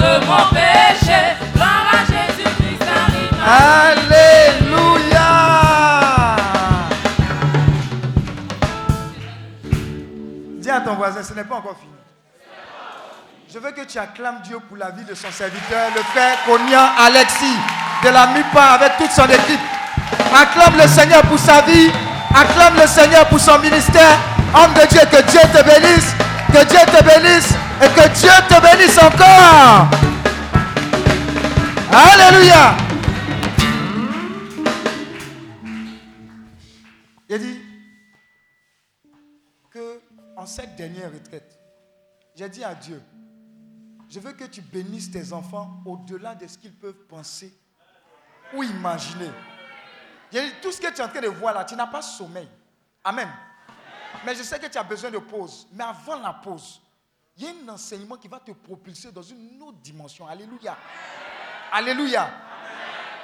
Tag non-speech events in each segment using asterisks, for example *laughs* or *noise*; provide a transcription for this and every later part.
de mon péché. Jésus-Christ. Alléluia. Dis à ton voisin, ce n'est pas encore fini. Je veux que tu acclames Dieu pour la vie de son serviteur, le frère Konya Alexis, de la MIPA avec toute son équipe. Acclame le Seigneur pour sa vie. Acclame le Seigneur pour son ministère. Homme de Dieu, que Dieu te bénisse. Que Dieu te bénisse. Et que Dieu te bénisse encore. Alléluia. Il dit que en cette dernière retraite, j'ai dit à Dieu, je veux que tu bénisses tes enfants au-delà de ce qu'ils peuvent penser ou imaginer. J'ai dit, tout ce que tu es en train de voir là, tu n'as pas sommeil. Amen. Mais je sais que tu as besoin de pause. Mais avant la pause, il y a un enseignement qui va te propulser dans une autre dimension. Alléluia. Alléluia.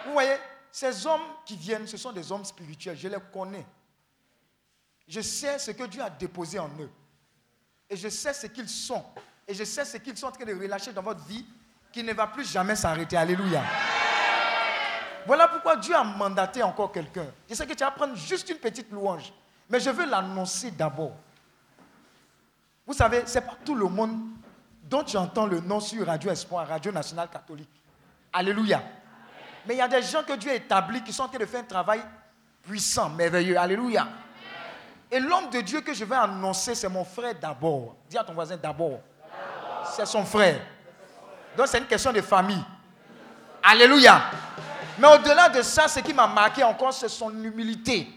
Vous voyez, ces hommes qui viennent, ce sont des hommes spirituels. Je les connais. Je sais ce que Dieu a déposé en eux. Et je sais ce qu'ils sont. Et je sais ce qu'ils sont en train de relâcher dans votre vie qui ne va plus jamais s'arrêter. Alléluia. Voilà pourquoi Dieu a mandaté encore quelqu'un. Je sais que tu vas prendre juste une petite louange. Mais je veux l'annoncer d'abord. Vous savez, ce n'est pas tout le monde dont tu entends le nom sur Radio Espoir, Radio Nationale Catholique. Alléluia. Mais il y a des gens que Dieu a établis qui sont en train de faire un travail puissant, merveilleux. Alléluia. Et l'homme de Dieu que je vais annoncer, c'est mon frère d'abord. Dis à ton voisin d'abord. C'est son frère. Donc c'est une question de famille. Alléluia. Mais au-delà de ça, ce qui m'a marqué encore, c'est son humilité.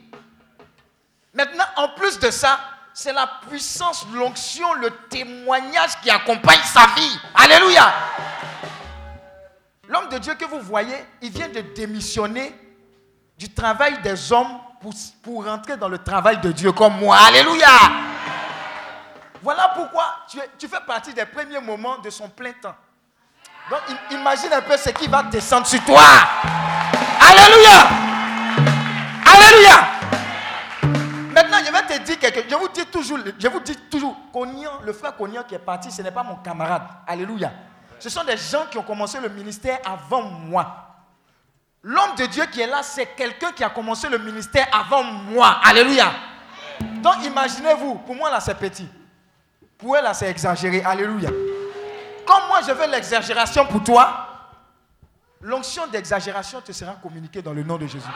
Maintenant, en plus de ça, c'est la puissance, l'onction, le témoignage qui accompagne sa vie. Alléluia. L'homme de Dieu que vous voyez, il vient de démissionner du travail des hommes pour, pour rentrer dans le travail de Dieu comme moi. Alléluia. Voilà pourquoi tu, es- tu fais partie des premiers moments de son plein temps. Donc im- imagine un peu ce qui va descendre sur toi. Alléluia. Alléluia. Te quelque chose. Je vous dis toujours, je vous dis toujours, le frère Cognan qui est parti, ce n'est pas mon camarade. Alléluia. Ce sont des gens qui ont commencé le ministère avant moi. L'homme de Dieu qui est là, c'est quelqu'un qui a commencé le ministère avant moi. Alléluia. Donc imaginez-vous, pour moi là c'est petit. Pour elle là c'est exagéré. Alléluia. Comme moi je veux l'exagération pour toi, l'onction d'exagération te sera communiquée dans le nom de Jésus.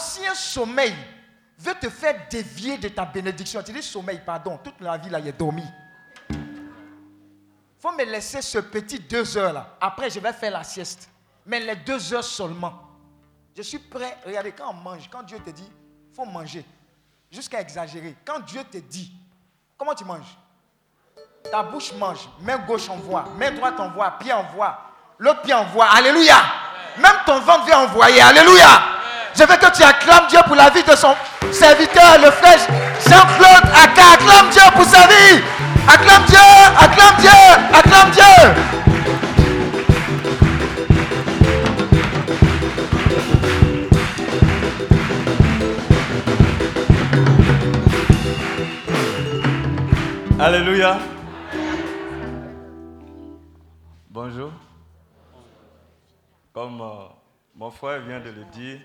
Si un sommeil veut te faire dévier de ta bénédiction, tu dis sommeil, pardon, toute la vie là, il est dormi. faut me laisser ce petit deux heures là. Après, je vais faire la sieste. Mais les deux heures seulement. Je suis prêt. Regardez, quand on mange, quand Dieu te dit, il faut manger. Jusqu'à exagérer. Quand Dieu te dit, comment tu manges? Ta bouche mange. Main gauche envoie. Main droite envoie. Pied envoie. L'autre pied envoie. Alléluia. Même ton ventre vient envoyer. Alléluia. Je veux que tu acclames Dieu pour la vie de son serviteur, le frère Jean-Claude Aka. Acclame Dieu pour sa vie. Acclame Dieu. Acclame Dieu. Acclame Dieu. Alléluia. Bonjour. Comme euh, mon frère vient de le dire,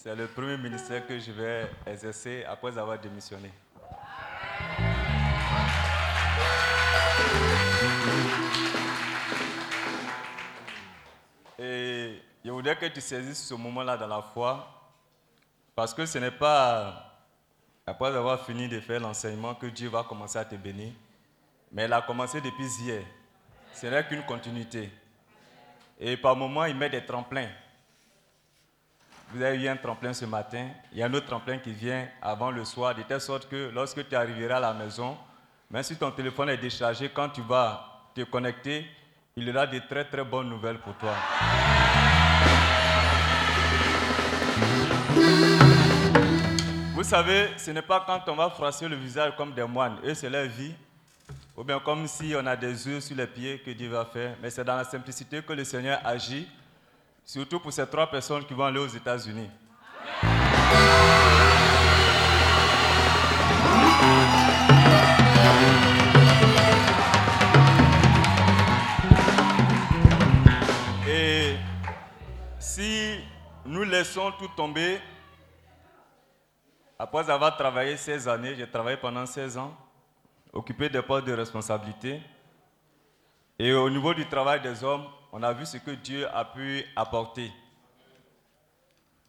c'est le premier ministère que je vais exercer après avoir démissionné. Et je voudrais que tu saisisses ce moment-là dans la foi, parce que ce n'est pas après avoir fini de faire l'enseignement que Dieu va commencer à te bénir, mais il a commencé depuis hier. Ce n'est qu'une continuité. Et par moments, il met des tremplins. Vous avez eu un tremplin ce matin, il y a un autre tremplin qui vient avant le soir, de telle sorte que lorsque tu arriveras à la maison, même si ton téléphone est déchargé, quand tu vas te connecter, il y aura de très très bonnes nouvelles pour toi. Vous savez, ce n'est pas quand on va froisser le visage comme des moines, eux c'est leur vie, ou bien comme si on a des œufs sur les pieds que Dieu va faire, mais c'est dans la simplicité que le Seigneur agit, Surtout pour ces trois personnes qui vont aller aux États-Unis. Et si nous laissons tout tomber, après avoir travaillé 16 années, j'ai travaillé pendant 16 ans, occupé des postes de responsabilité. Et au niveau du travail des hommes, on a vu ce que Dieu a pu apporter.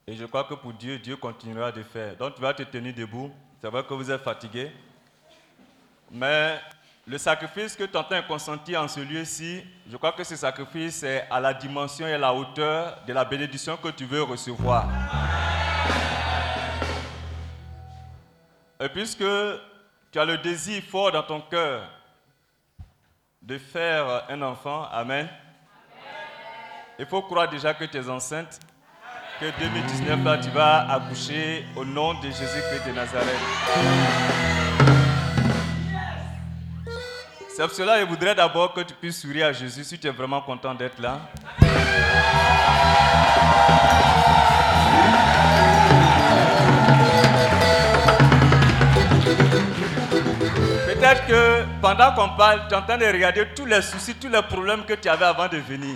Et je crois que pour Dieu, Dieu continuera de faire. Donc tu vas te tenir debout. C'est vrai que vous êtes fatigué. Mais le sacrifice que tu entends consentir en ce lieu-ci, je crois que ce sacrifice est à la dimension et à la hauteur de la bénédiction que tu veux recevoir. Et puisque tu as le désir fort dans ton cœur de faire un enfant, Amen. Il faut croire déjà que tu es enceinte, que 2019 là, tu vas accoucher au nom de Jésus-Christ de Nazareth. C'est pour cela que je voudrais d'abord que tu puisses sourire à Jésus si tu es vraiment content d'être là. Peut-être que pendant qu'on parle, tu es en train de regarder tous les soucis, tous les problèmes que tu avais avant de venir.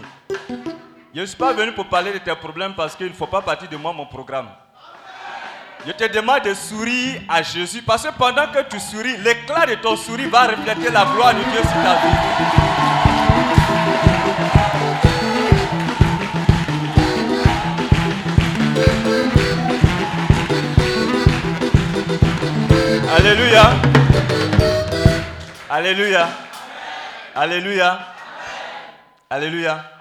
Je ne suis pas venu pour parler de tes problèmes parce qu'il ne faut pas partir de moi mon programme. Je te demande de sourire à Jésus parce que pendant que tu souris, l'éclat de ton sourire va refléter la gloire de Dieu sur ta vie. Alléluia. Alléluia. Alléluia. Alléluia.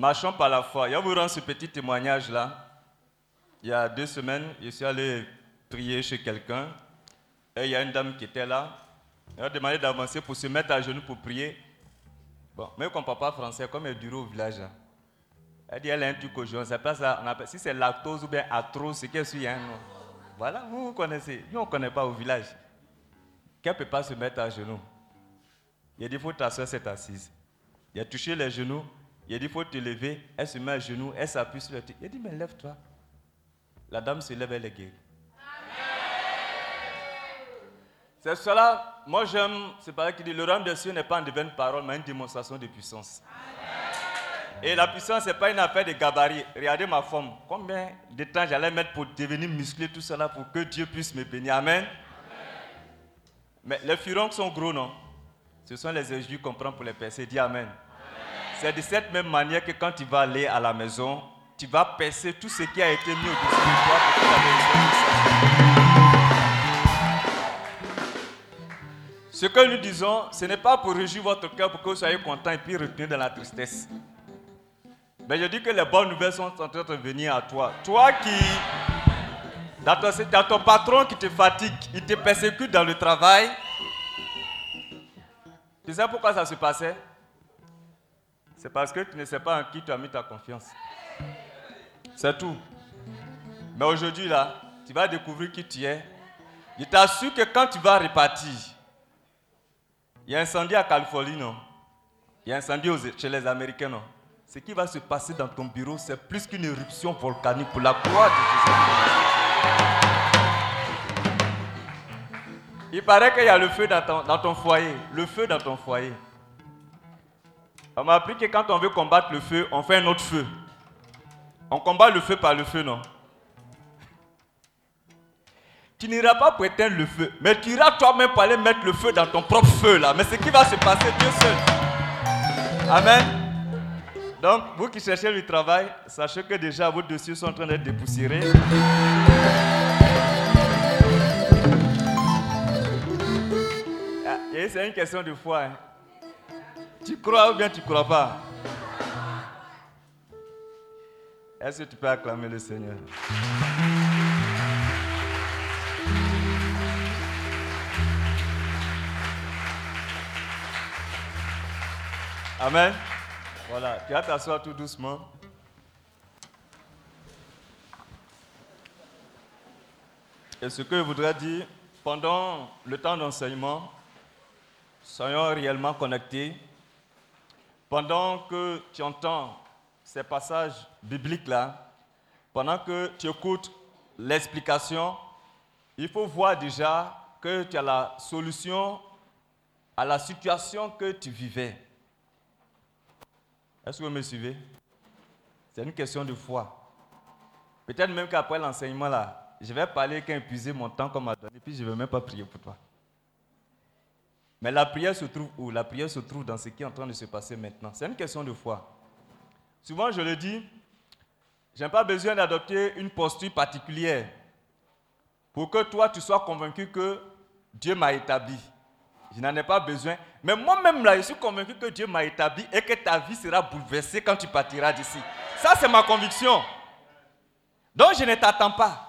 Marchons par la foi. Je vous rendre ce petit témoignage-là. Il y a deux semaines, je suis allé prier chez quelqu'un. Et il y a une dame qui était là. Elle a demandé d'avancer pour se mettre à genoux pour prier. Bon, mais comme papa français, comme elle duré au village, hein. elle dit elle a un truc au joint. C'est pas ça. On appelle, si c'est lactose ou bien atroce, c'est qu'elle suit un nom. Voilà, vous, vous connaissez. Nous, on ne connaît pas au village. Qu'elle ne peut pas se mettre à genoux. Il a dit, il faut t'asseoir cette assise. Il a touché les genoux. Il a dit, il faut te lever. Elle se met à genoux. Elle s'appuie sur le truc. Il a dit, mais lève-toi. La dame se lève, elle est guérie. C'est cela, moi j'aime, c'est pareil qu'il dit, le royaume des cieux n'est pas une divine parole, mais une démonstration de puissance. Et la puissance, ce n'est pas une affaire de gabarit. Regardez ma forme. Combien de temps j'allais mettre pour devenir musclé, tout cela, pour que Dieu puisse me bénir. Amen. Mais les furons sont gros, non? Ce sont les injures qu'on prend pour les percer. Dis Amen. C'est de cette même manière que quand tu vas aller à la maison, tu vas percer tout ce qui a été mis au-dessus de toi pour que puisse Ce que nous disons, ce n'est pas pour réjouir votre cœur pour que vous soyez content et puis retenir de la tristesse. Mais je dis que les bonnes nouvelles sont en train de venir à toi. Toi qui, dans dans ton patron qui te fatigue, il te persécute dans le travail. Tu sais pourquoi ça se passait? C'est parce que tu ne sais pas en qui tu as mis ta confiance. C'est tout. Mais aujourd'hui, là, tu vas découvrir qui tu es. Je t'assure que quand tu vas repartir, il y a incendie à Californie, non? Il y a incendie aux- chez les Américains, non? Ce qui va se passer dans ton bureau, c'est plus qu'une éruption volcanique pour la gloire de Jésus. Il paraît qu'il y a le feu dans ton foyer. Le feu dans ton foyer. On m'a appris que quand on veut combattre le feu, on fait un autre feu. On combat le feu par le feu, non? Tu n'iras pas pour éteindre le feu, mais tu iras toi-même pour aller mettre le feu dans ton propre feu là. Mais ce qui va se passer, Dieu seul. Amen. Donc, vous qui cherchez du travail, sachez que déjà vos dossiers sont en train d'être dépoussiérés. Ah, c'est une question de foi. hein. Tu crois ou bien tu ne crois pas? Est-ce que tu peux acclamer le Seigneur? Amen. Voilà, tu vas t'asseoir tout doucement. Et ce que je voudrais dire, pendant le temps d'enseignement, soyons réellement connectés. Pendant que tu entends ces passages bibliques-là, pendant que tu écoutes l'explication, il faut voir déjà que tu as la solution à la situation que tu vivais. Est-ce que vous me suivez? C'est une question de foi. Peut-être même qu'après l'enseignement, là, je vais parler qu'à épuiser mon temps qu'on m'a donné, puis je ne vais même pas prier pour toi. Mais la prière se trouve où? La prière se trouve dans ce qui est en train de se passer maintenant. C'est une question de foi. Souvent, je le dis, je n'ai pas besoin d'adopter une posture particulière pour que toi, tu sois convaincu que Dieu m'a établi. Je n'en ai pas besoin. Mais moi-même, là, je suis convaincu que Dieu m'a établi et que ta vie sera bouleversée quand tu partiras d'ici. Ça, c'est ma conviction. Donc, je ne t'attends pas.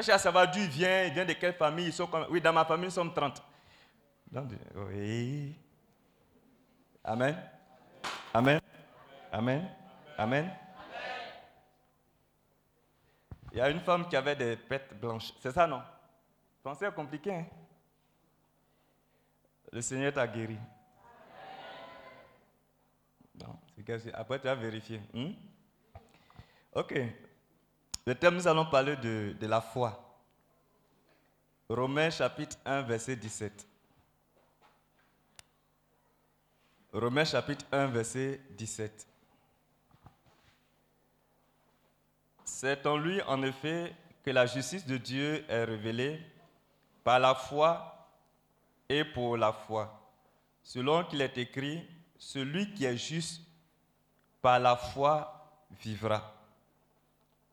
Ça va d'où il vient, il vient de quelle famille ils sont Oui, dans ma famille, nous sommes 30. Oui. Amen. Amen. Amen. Amen. Il y a une femme qui avait des pètes blanches. C'est ça, non? Pensez compliqué. Hein? Le Seigneur t'a guéri. Non, Après, tu as vérifié. Hmm? Ok. Le thème, nous allons parler de, de la foi. Romains chapitre 1, verset 17. Romains chapitre 1, verset 17. C'est en lui, en effet, que la justice de Dieu est révélée par la foi et pour la foi. Selon qu'il est écrit, celui qui est juste par la foi vivra.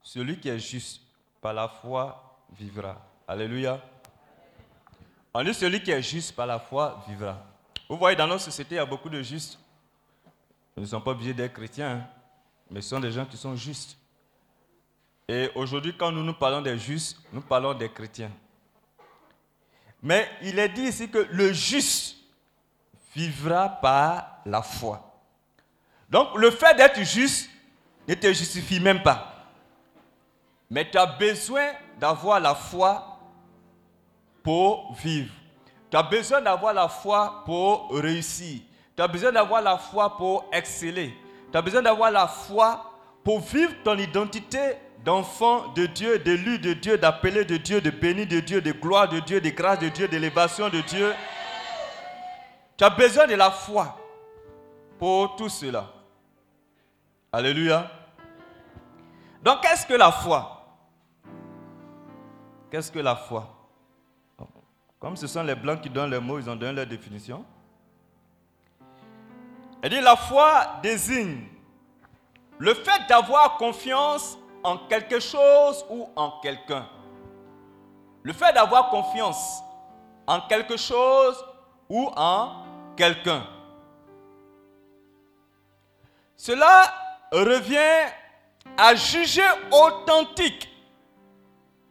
Celui qui est juste par la foi vivra. Alléluia. On dit celui qui est juste par la foi vivra. Vous voyez, dans notre société, il y a beaucoup de justes. Ils ne sont pas obligés d'être chrétiens, hein, mais ce sont des gens qui sont justes. Et aujourd'hui, quand nous nous parlons des justes, nous parlons des chrétiens. Mais il est dit ici que le juste vivra par la foi. Donc le fait d'être juste ne te justifie même pas. Mais tu as besoin d'avoir la foi pour vivre. Tu as besoin d'avoir la foi pour réussir. Tu as besoin d'avoir la foi pour exceller. Tu as besoin d'avoir la foi pour vivre ton identité d'enfant de Dieu, d'élu de Dieu, d'appelé de Dieu, de béni de Dieu, de gloire de Dieu, de grâce de Dieu, d'élévation de Dieu. Tu as besoin de la foi pour tout cela. Alléluia. Donc, qu'est-ce que la foi? Qu'est-ce que la foi? Comme ce sont les blancs qui donnent les mots, ils ont donné leur définition. Elle dit la foi désigne le fait d'avoir confiance en quelque chose ou en quelqu'un. Le fait d'avoir confiance en quelque chose ou en quelqu'un. Cela revient à juger authentique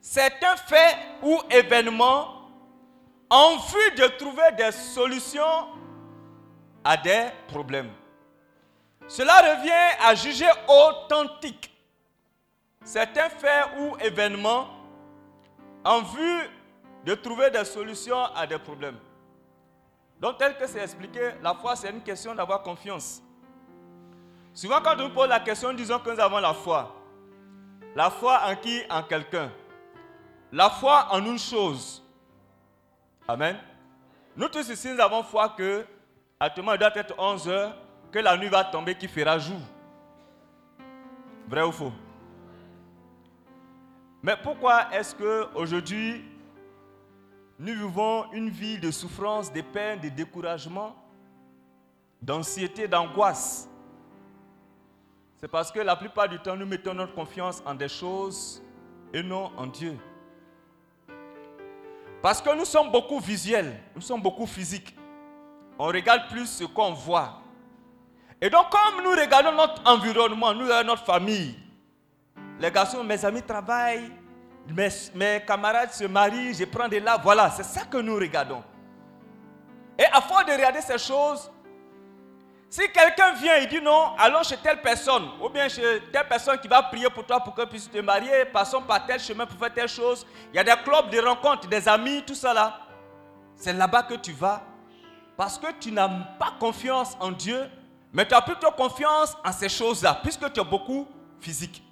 certains faits ou événements en vue de trouver des solutions à des problèmes. Cela revient à juger authentique certains faits ou événements en vue de trouver des solutions à des problèmes. Donc, tel que c'est expliqué, la foi, c'est une question d'avoir confiance. Souvent, quand on pose la question, disons que nous avons la foi. La foi en qui? En quelqu'un. La foi en une chose. Amen. Nous tous ici, nous avons foi que, actuellement, il doit être 11 heures, que la nuit va tomber, qui fera jour. Vrai ou faux? Mais pourquoi est-ce qu'aujourd'hui, nous vivons une vie de souffrance, de peine, de découragement, d'anxiété, d'angoisse? C'est parce que la plupart du temps, nous mettons notre confiance en des choses et non en Dieu. Parce que nous sommes beaucoup visuels, nous sommes beaucoup physiques. On regarde plus ce qu'on voit. Et donc, comme nous regardons notre environnement, nous, notre famille, les garçons, mes amis travaillent, mes, camarades se marient, je prends de là. Voilà, c'est ça que nous regardons. Et à force de regarder ces choses, si quelqu'un vient et dit non, allons chez telle personne, ou bien chez telle personne qui va prier pour toi pour que tu puisses te marier, passons par tel chemin pour faire telle chose, il y a des clubs, des rencontres, des amis, tout ça là. C'est là-bas que tu vas. Parce que tu n'as pas confiance en Dieu, mais tu as plutôt confiance en ces choses-là, puisque tu es beaucoup physique.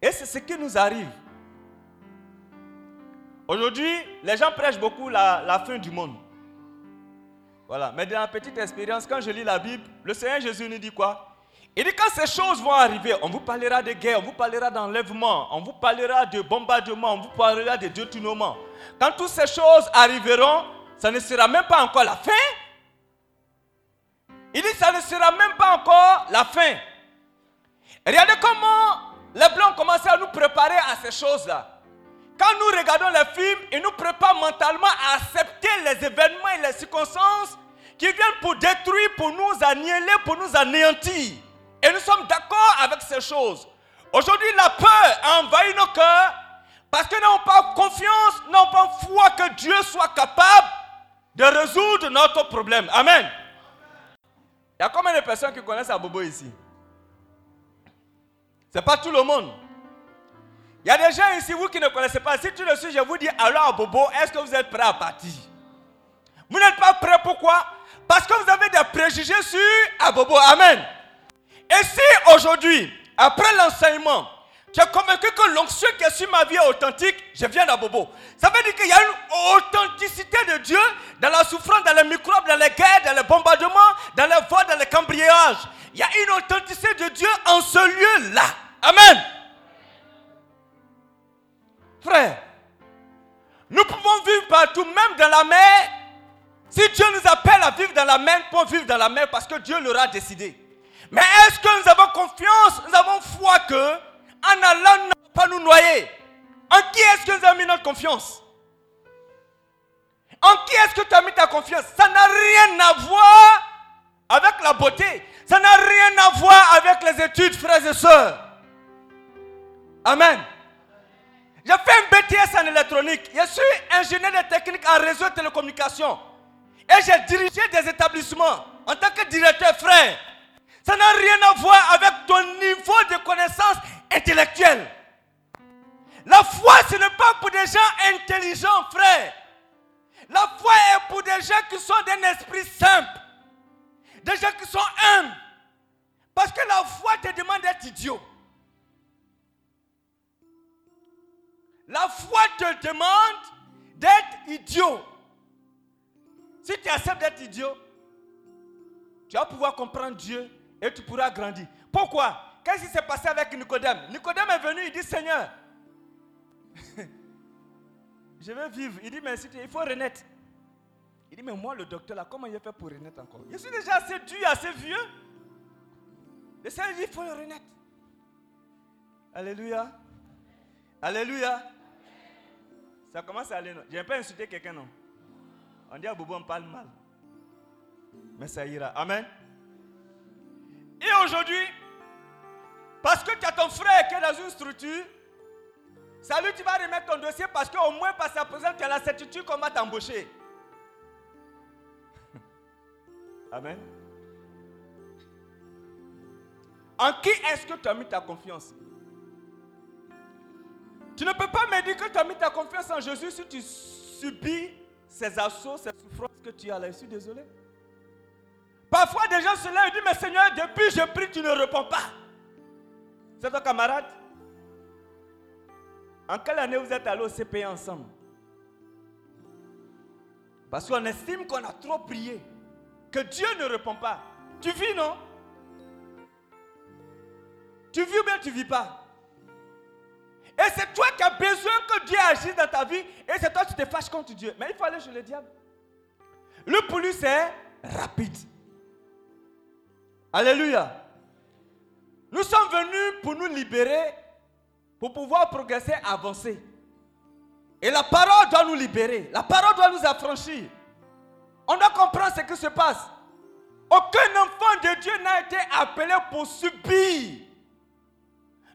Et c'est ce qui nous arrive. Aujourd'hui, les gens prêchent beaucoup la, fin du monde. Voilà. Mais dans la petite expérience, quand je lis la Bible, le Seigneur Jésus nous dit quoi? Il dit quand ces choses vont arriver, on vous parlera de guerre, on vous parlera d'enlèvement, on vous parlera de bombardement, on vous parlera de détournement. Quand toutes ces choses arriveront, ça ne sera même pas encore la fin. Il dit ça ne sera même pas encore la fin. Regardez comment les Blancs commencé à nous préparer à ces choses-là. Quand nous regardons les films, ils nous préparent mentalement à accepter les événements et les circonstances qui viennent pour détruire, pour nous annihiler, pour nous anéantir. Et nous sommes d'accord avec ces choses. Aujourd'hui, la peur a envahi nos cœurs parce que nous n'avons pas confiance, nous n'avons pas foi que Dieu soit capable de résoudre notre problème. Amen. Il y a combien de personnes qui connaissent Abobo ici? Ce n'est pas tout le monde. Il y a des gens ici, vous qui ne connaissez pas. Si tu le suis, je vous dis alors à Bobo, est-ce que vous êtes prêt à partir? Vous n'êtes pas prêt, pourquoi? Parce que vous avez des préjugés sur Abobo. Amen. Et si aujourd'hui, après l'enseignement, tu es convaincu que l'onction qui est sur ma vie est authentique, je viens d'Abobo. Ça veut dire qu'il y a une authenticité de Dieu dans la souffrance, dans les microbes, dans les guerres, dans les bombardements, dans les voies, dans les cambriolages. Il y a une authenticité de Dieu en ce lieu-là. Amen. Frère, nous pouvons vivre partout, même dans la mer. Si Dieu nous appelle à vivre dans la mer, nous pouvons vivre dans la mer parce que Dieu l'aura décidé. Mais est-ce que nous avons confiance, nous avons foi que, en allant, ne pas nous noyer? En qui est-ce que nous avons mis notre confiance? En qui est-ce que tu as mis ta confiance? Ça n'a rien à voir avec la beauté. Ça n'a rien à voir avec les études, frères et sœurs. Amen. J'ai fait un BTS en électronique. Je suis ingénieur de technique en réseau de télécommunications. Et j'ai dirigé des établissements en tant que directeur frère. Ça n'a rien à voir avec ton niveau de connaissance intellectuelle. La foi, ce n'est pas pour des gens intelligents, frère. La foi est pour des gens qui sont d'un esprit simple. Des gens qui sont humbles. Parce que la foi te demande d'être idiot. La foi te demande d'être idiot. Si tu acceptes d'être idiot, tu vas pouvoir comprendre Dieu et tu pourras grandir. Pourquoi? Qu'est-ce qui s'est passé avec Nicodème? Nicodème est venu, il dit Seigneur, *laughs* je veux vivre. Il dit Mais il faut renaître. Il dit Mais moi, le docteur, là, comment il fait pour renaître encore? Je suis déjà assez dur, assez vieux. Le Seigneur dit Il faut renaître. Alléluia. Alléluia. Ça commence à aller. Je n'ai pas insulté quelqu'un, non. On dit à Bobo, on parle mal. Mais ça ira. Amen. Et aujourd'hui, parce que tu as ton frère qui est dans une structure, salut, tu vas remettre ton dossier parce qu'au moins par sa présence, tu as la certitude qu'on va t'embaucher. *laughs* Amen. En qui est-ce que tu as mis ta confiance? Tu ne peux pas me dire que tu as mis ta confiance en Jésus si tu subis ces assauts, ces souffrances que tu as là. Je suis désolé. Parfois, des gens se lèvent et disent Mais Seigneur, depuis je prie, tu ne réponds pas. C'est ton camarade En quelle année vous êtes allés au CPI ensemble? Parce qu'on estime qu'on a trop prié, que Dieu ne répond pas. Tu vis, non? Tu vis ou bien tu vis pas? Et c'est toi qui as besoin que Dieu agisse dans ta vie et c'est toi qui te fâches contre Dieu. Mais il faut aller chez le diable. Le pour lui, c'est rapide. Alléluia. Nous sommes venus pour nous libérer, pour pouvoir progresser, avancer. Et la parole doit nous libérer. La parole doit nous affranchir. On doit comprendre ce qui se passe. Aucun enfant de Dieu n'a été appelé pour subir.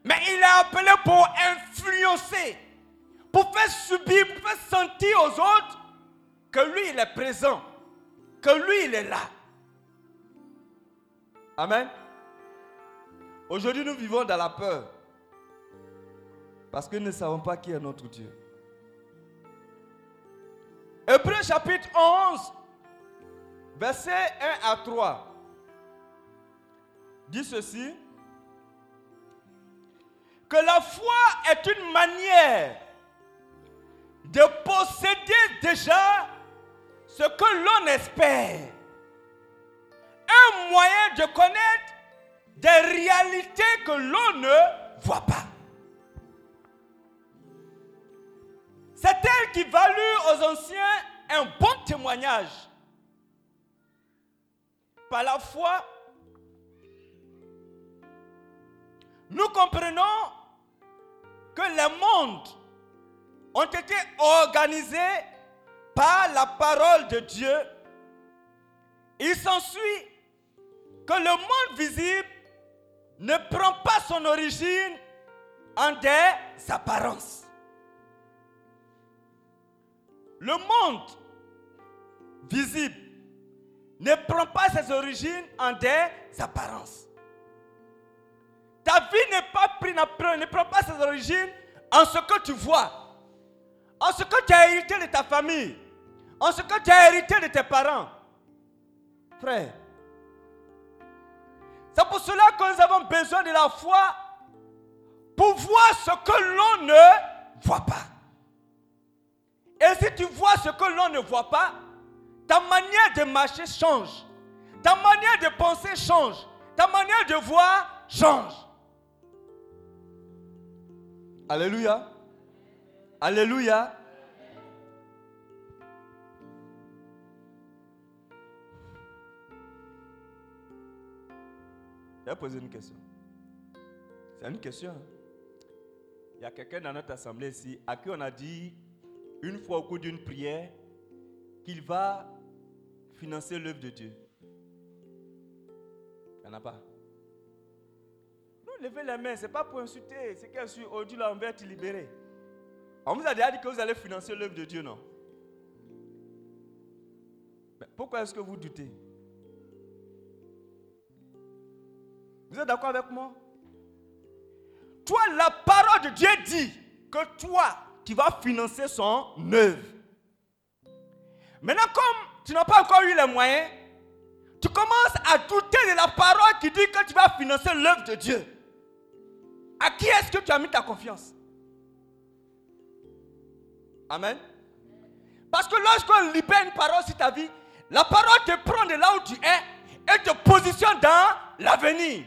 Mais il appelé pour influencer. Pour faire subir, pour faire sentir aux autres que lui, il est présent. Que lui, il est là. Amen. Aujourd'hui, nous vivons dans la peur. Parce que nous ne savons pas qui est notre Dieu. Hébreu chapitre 11, verset 1 à 3, dit ceci. La foi est une manière de posséder déjà ce que l'on espère. Un moyen de connaître des réalités que l'on ne voit pas. C'est elle qui valut aux anciens un bon témoignage. Par la foi, nous comprenons que les mondes ont été organisés par la parole de Dieu. Il s'ensuit que le monde visible ne prend pas son origine en des apparences. Le monde visible ne prend pas ses origines en des apparences. Ta vie n'est pas prise, ne prend pas ses origines en ce que tu vois, en ce que tu as hérité de ta famille, en ce que tu as hérité de tes parents. Frère, c'est pour cela que nous avons besoin de la foi pour voir ce que l'on ne voit pas. Et si tu vois ce que l'on ne voit pas, ta manière de marcher change. Ta manière de penser change. Ta manière de voir change. Alléluia. Alléluia. Je vais poser une question. C'est une question. hein. Il y a quelqu'un dans notre assemblée ici à qui on a dit une fois au cours d'une prière qu'il va financer l'œuvre de Dieu. Il n'y en a pas. Levez les mains, ce n'est pas pour insulter. C'est qu'elle suit aujourd'hui là, on va te libérer. On vous a déjà dit que vous allez financer l'œuvre de Dieu, non? Mais pourquoi est-ce que vous doutez? Vous êtes d'accord avec moi? Toi, la parole de Dieu dit que toi, tu vas financer son œuvre. Maintenant, comme tu n'as pas encore eu les moyens, tu commences à douter de la parole qui dit que tu vas financer l'œuvre de Dieu. À qui est-ce que tu as mis ta confiance? Amen. Parce que lorsqu'on libère une parole sur ta vie, la parole te prend de là où tu es et te positionne dans l'avenir.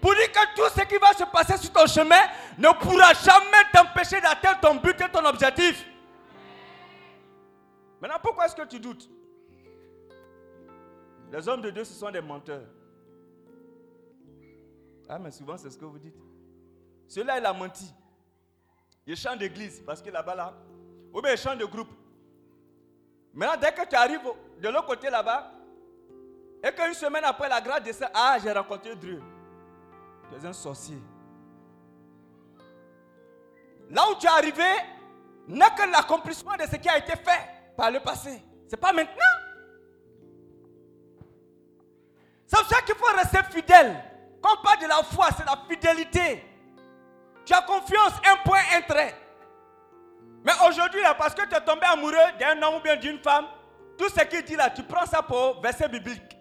Pour dire que tout ce qui va se passer sur ton chemin ne pourra jamais t'empêcher d'atteindre ton but et ton objectif. Maintenant, pourquoi est-ce que tu doutes? Les hommes de Dieu, ce sont des menteurs. Ah, mais souvent, c'est ce que vous dites. Celui-là, il a menti. Il chante d'église parce que là-bas, là, ou bien il chante de groupe. Maintenant, dès que tu arrives de l'autre côté là-bas, et qu'une semaine après la grâce descend, ah, j'ai rencontré Dieu. Tu es un sorcier. Là où tu es arrivé n'est que l'accomplissement de ce qui a été fait par le passé. Ce n'est pas maintenant. C'est pour ça qu'il faut rester fidèle. Quand on parle de la foi, c'est la fidélité. Tu as confiance, un point, un trait. Mais aujourd'hui, là, parce que tu es tombé amoureux d'un homme ou bien d'une femme, tout ce qu'il dit là, tu prends ça pour verset biblique.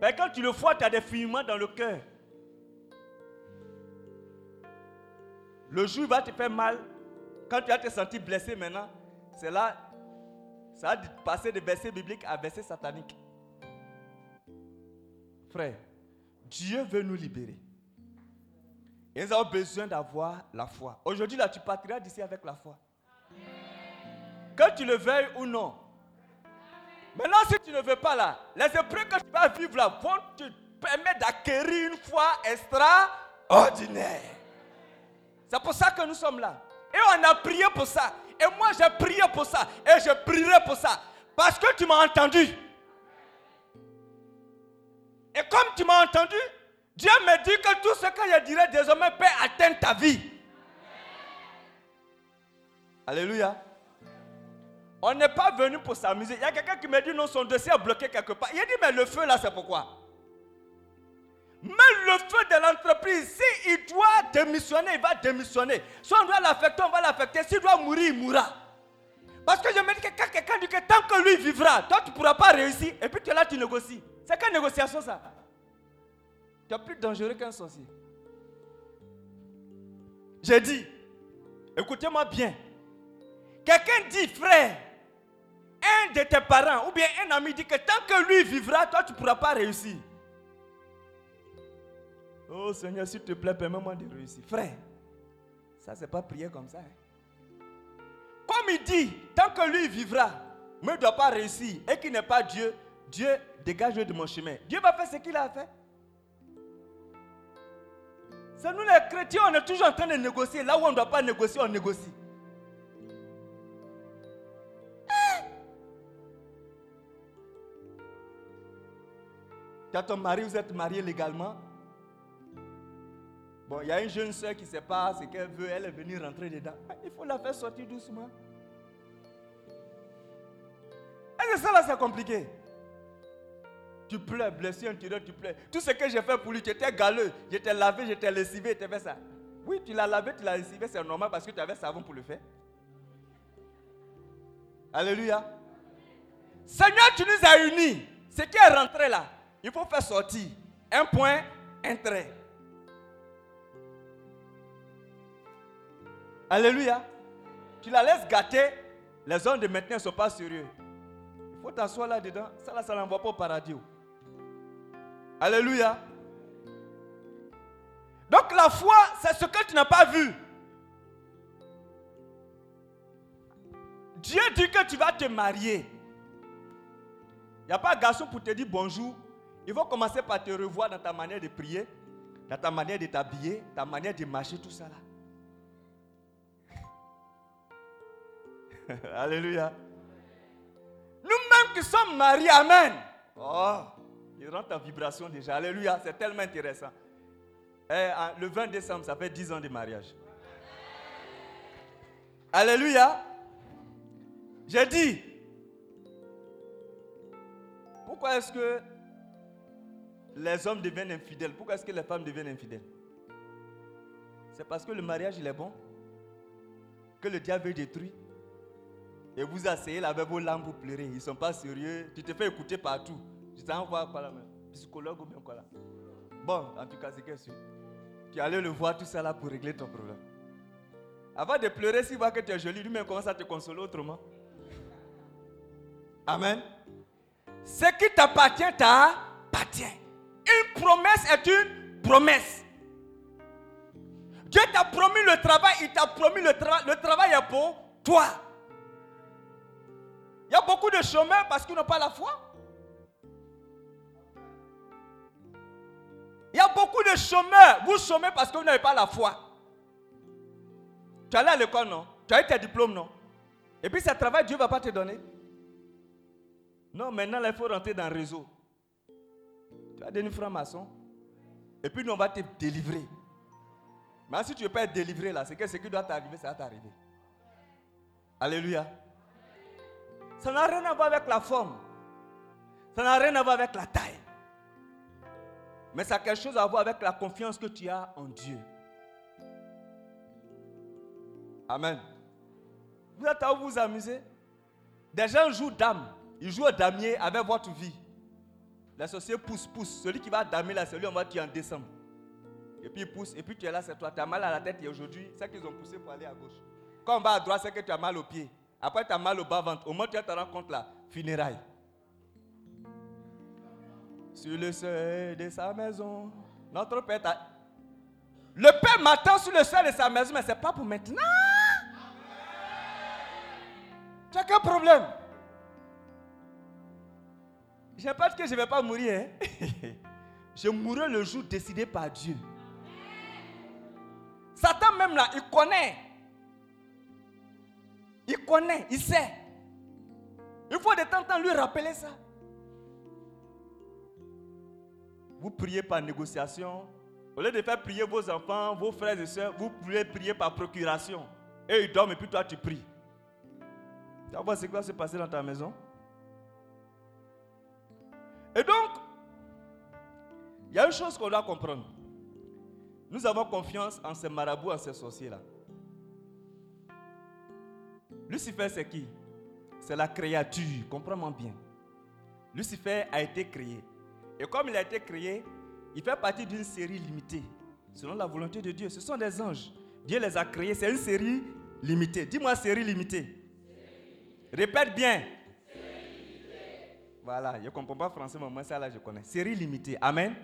Mais quand tu le vois, tu as des fuiments dans le cœur. Le jour va te faire mal, quand tu vas te sentir blessé maintenant, c'est là, ça va passer de verset biblique à verset satanique. Frère, Dieu veut nous libérer. Nous avons besoin d'avoir la foi. Aujourd'hui, là, tu partiras d'ici avec la foi. Que tu le veuilles ou non. Maintenant, si tu ne veux pas là, les épreuves que tu vas vivre là vont te permettre d'acquérir une foi extraordinaire. C'est pour ça que nous sommes là. Et on a prié pour ça. Et moi, j'ai prié pour ça. Et je prierai pour ça. Parce que tu m'as entendu. Et comme tu m'as entendu, Dieu me dit que tout ce que je dirai désormais peut atteindre ta vie. Alléluia. On n'est pas venu pour s'amuser. Il y a quelqu'un qui me dit non, son dossier est bloqué quelque part. Il a dit, mais le feu là, c'est pourquoi? Mais le feu de l'entreprise, s'il doit démissionner, il va démissionner. Si on doit l'affecter, on va l'affecter. S'il doit mourir, il mourra. Parce que je me dis que quand quelqu'un dit que tant que lui vivra, toi tu ne pourras pas réussir, et puis tu es là, tu négocies. C'est quelle négociation ça? Tu es plus dangereux qu'un sorcier. J'ai dit, écoutez-moi bien. Quelqu'un dit, frère, un de tes parents ou bien un ami dit que tant que lui vivra, toi tu ne pourras pas réussir. Oh Seigneur, s'il te plaît, permets-moi de réussir. Frère, ça c'est pas prier comme ça. hein. Comme il dit, tant que lui vivra, mais ne doit pas réussir et qu'il n'est pas Dieu, Dieu dégage-le de mon chemin. Dieu va faire ce qu'il a fait. C'est nous les chrétiens, on est toujours en train de négocier. Là où on ne doit pas négocier, on négocie. Tu as ton mari, vous êtes mariés légalement? Bon, il y a une jeune soeur qui ne sait pas ce qu'elle veut, elle est venue rentrer dedans. Ah, Il faut la faire sortir doucement. Que ça là, c'est compliqué? Tu pleures, blessure intérieure, tu pleures. Tout ce que j'ai fait pour lui, tu étais galeux. Je t'ai lavé, je t'ai lessivé, tu fait ça. Oui, tu l'as lavé, tu l'as lessivé, c'est normal parce que tu avais savon pour le faire. Alléluia. Seigneur, tu nous as unis. Ce qui est rentré là, il faut faire sortir. Un point, un trait. Alléluia. Tu la laisses gâter. Les hommes de maintenant ne sont pas sérieux. Il faut t'asseoir là-dedans. Ça, là, ça n'envoie pas au paradis. Alléluia. Donc la foi, c'est ce que tu n'as pas vu. Dieu dit que tu vas te marier. Il n'y a pas de garçon pour te dire bonjour. Il faut commencer par te revoir dans ta manière de prier, dans ta manière de t'habiller, ta manière de marcher, tout ça là. *laughs* Alléluia. Nous-mêmes qui sommes mariés, Amen. Oh, il rentre en vibration déjà. Alléluia, c'est tellement intéressant. Eh, le 20 décembre, ça fait 10 ans de mariage. Alléluia. J'ai dit, pourquoi est-ce que les hommes deviennent infidèles? Pourquoi est-ce que les femmes deviennent infidèles? C'est parce que le mariage, il est bon, que le diable veut détruire. Et vous asseyez là avec vos larmes pour pleurer. Ils ne sont pas sérieux. Tu te fais écouter partout. Tu t'envoies quoi là même Psychologue ou bien quoi là? Bon, en tout cas, c'est qu'est-ce que tu allais le voir tout ça là pour régler ton problème. Avant de pleurer, s'il voit que tu es joli, lui-même commence à te consoler autrement. Amen. Ce qui t'appartient t'appartient. Une promesse est une promesse. Dieu t'a promis le travail, il t'a promis le travail. Le travail est pour toi. Il y a beaucoup de chômeurs parce qu'ils n'ont pas la foi. Y a beaucoup de chômeurs. Vous chômez parce que vous n'avez pas la foi. Tu allé à l'école, non? Tu as eu tes diplômes, non? Et puis ce travail, Dieu ne va pas te donner. Non, maintenant, là, il faut rentrer dans le réseau. Tu as donné franc-maçon. Et puis, nous, on va te délivrer. Mais si tu ne veux pas être délivré, là, c'est que ce qui doit t'arriver, ça va t'arriver. Alléluia. Ça n'a rien à voir avec la forme. Ça n'a rien à voir avec la taille. Mais ça a quelque chose à voir avec la confiance que tu as en Dieu. Amen. Vous êtes à où vous vous amusez? Des gens jouent dame. Ils jouent au damier avec votre vie. L'associé pousse, pousse. Celui qui va damer là, c'est lui, on va en décembre. Et puis il pousse, et puis tu es là, c'est toi. Tu as mal à la tête et aujourd'hui, c'est qu'ils ont poussé pour aller à gauche. Quand on va à droite, c'est que tu as mal au pied. Après, tu as mal au bas-ventre. Au moins, tu te rends compte là. Funérailles. Sur le seuil de sa maison, notre Père t'a- Le Père m'attend sur le seuil de sa maison, mais ce n'est pas pour maintenant. Tu as quel problème? Je n'ai pas que je ne vais pas mourir. hein. *laughs* je mourrai le jour décidé par Dieu. Satan même là, il connaît. Il connaît, il sait. Il faut de temps en temps lui rappeler ça. Vous priez par négociation. Au lieu de faire prier vos enfants, vos frères et sœurs, vous pouvez prier par procuration. Et ils dorment et puis toi tu pries. Tu vas voir ce qui va se passer dans ta maison. Et donc, il y a une chose qu'on doit comprendre. Nous avons confiance en ces marabouts, en ces sorciers-là. Lucifer, c'est qui? C'est la créature, comprends-moi bien. Lucifer a été créé. Et comme il a été créé, il fait partie d'une série limitée, selon la volonté de Dieu. Ce sont des anges. Dieu les a créés, c'est une série limitée. Dis-moi série limitée. Répète bien. Voilà, je ne comprends pas français, mais moi ça là je connais. Série limitée. Amen.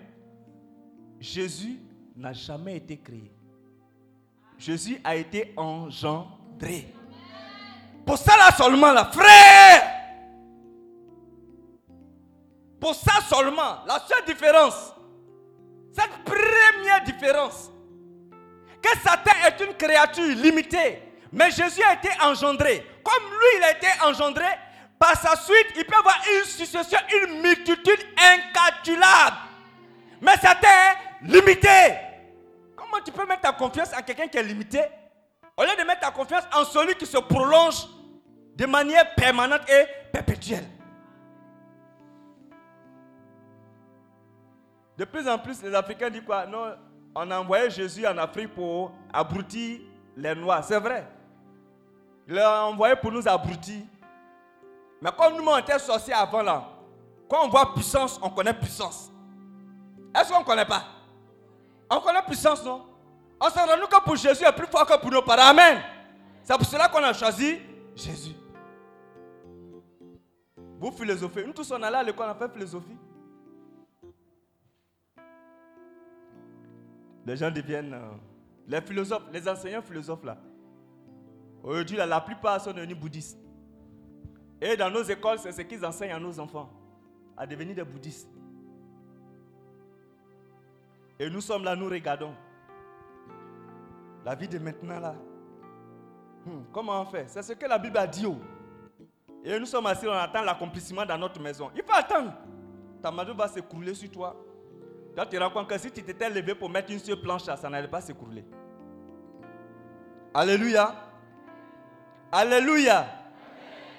Jésus n'a jamais été créé. Jésus a été engendré. Pour ça là seulement, là, frère. Pour ça seulement, la seule différence, cette première différence, que Satan est une créature limitée, mais Jésus a été engendré. Comme lui, il a été engendré, par sa suite, il peut avoir une succession, une multitude incalculable. Mais Satan est limité. Comment tu peux mettre ta confiance en quelqu'un qui est limité? Au lieu de mettre ta confiance en celui qui se prolonge de manière permanente et perpétuelle De plus en plus, les Africains disent quoi? Non, on a envoyé Jésus en Afrique pour abrutir les Noirs. C'est vrai. Il l'a envoyé pour nous abrutir. Mais comme nous, on était sorciers avant là, quand on voit puissance, on connaît puissance. Est-ce qu'on ne connaît pas? On connaît puissance, non? On s'est rendu que pour Jésus est plus fort que pour nos parents. Amen. C'est pour cela qu'on a choisi Jésus. Vous philosophez. Nous tous on allait à l'école, on a fait philosophie. Les gens deviennent. euh, les philosophes, les enseignants philosophes là. Aujourd'hui, la plupart sont devenus bouddhistes. Et dans nos écoles, c'est ce qu'ils enseignent à nos enfants. À devenir des bouddhistes. Et nous sommes là, nous regardons. La vie de maintenant là. Hmm, comment on fait? C'est ce que la Bible a dit. oh. Et nous sommes assis, on attend l'accomplissement dans notre maison. Il faut attendre. Ta maison va s'écrouler sur toi. Toi, tu te rends compte que si tu t'étais levé pour mettre une seule planche ça n'allait pas s'écrouler. Alléluia. Alléluia.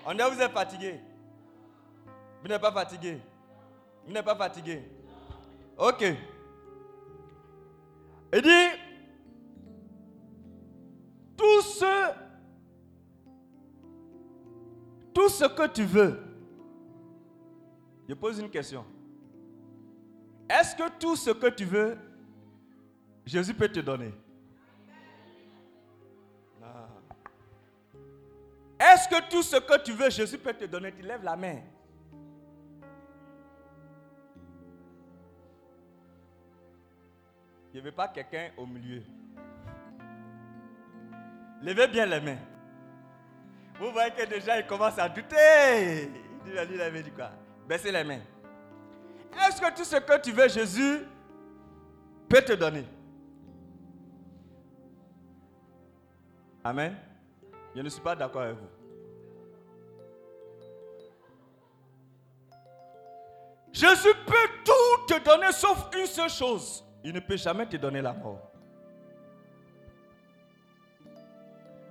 On dit, vous êtes fatigué. Vous n'êtes pas fatigué. Vous n'êtes pas fatigué. Ok. Il dit, tout ce, tout ce que tu veux. Je pose une question. Est-ce que tout ce que tu veux, Jésus peut te donner? Non. Est-ce que tout ce que tu veux, Jésus peut te donner? Tu lèves la main. Je ne veux pas quelqu'un au milieu. Levez bien les mains. Vous voyez que déjà il commence à douter. Il lui, avait dit quoi? Baissez les mains. Est-ce que tout ce que tu veux, Jésus peut te donner? Amen. Je ne suis pas d'accord avec vous. Jésus peut tout te donner sauf une seule chose. Il ne peut jamais te donner la mort.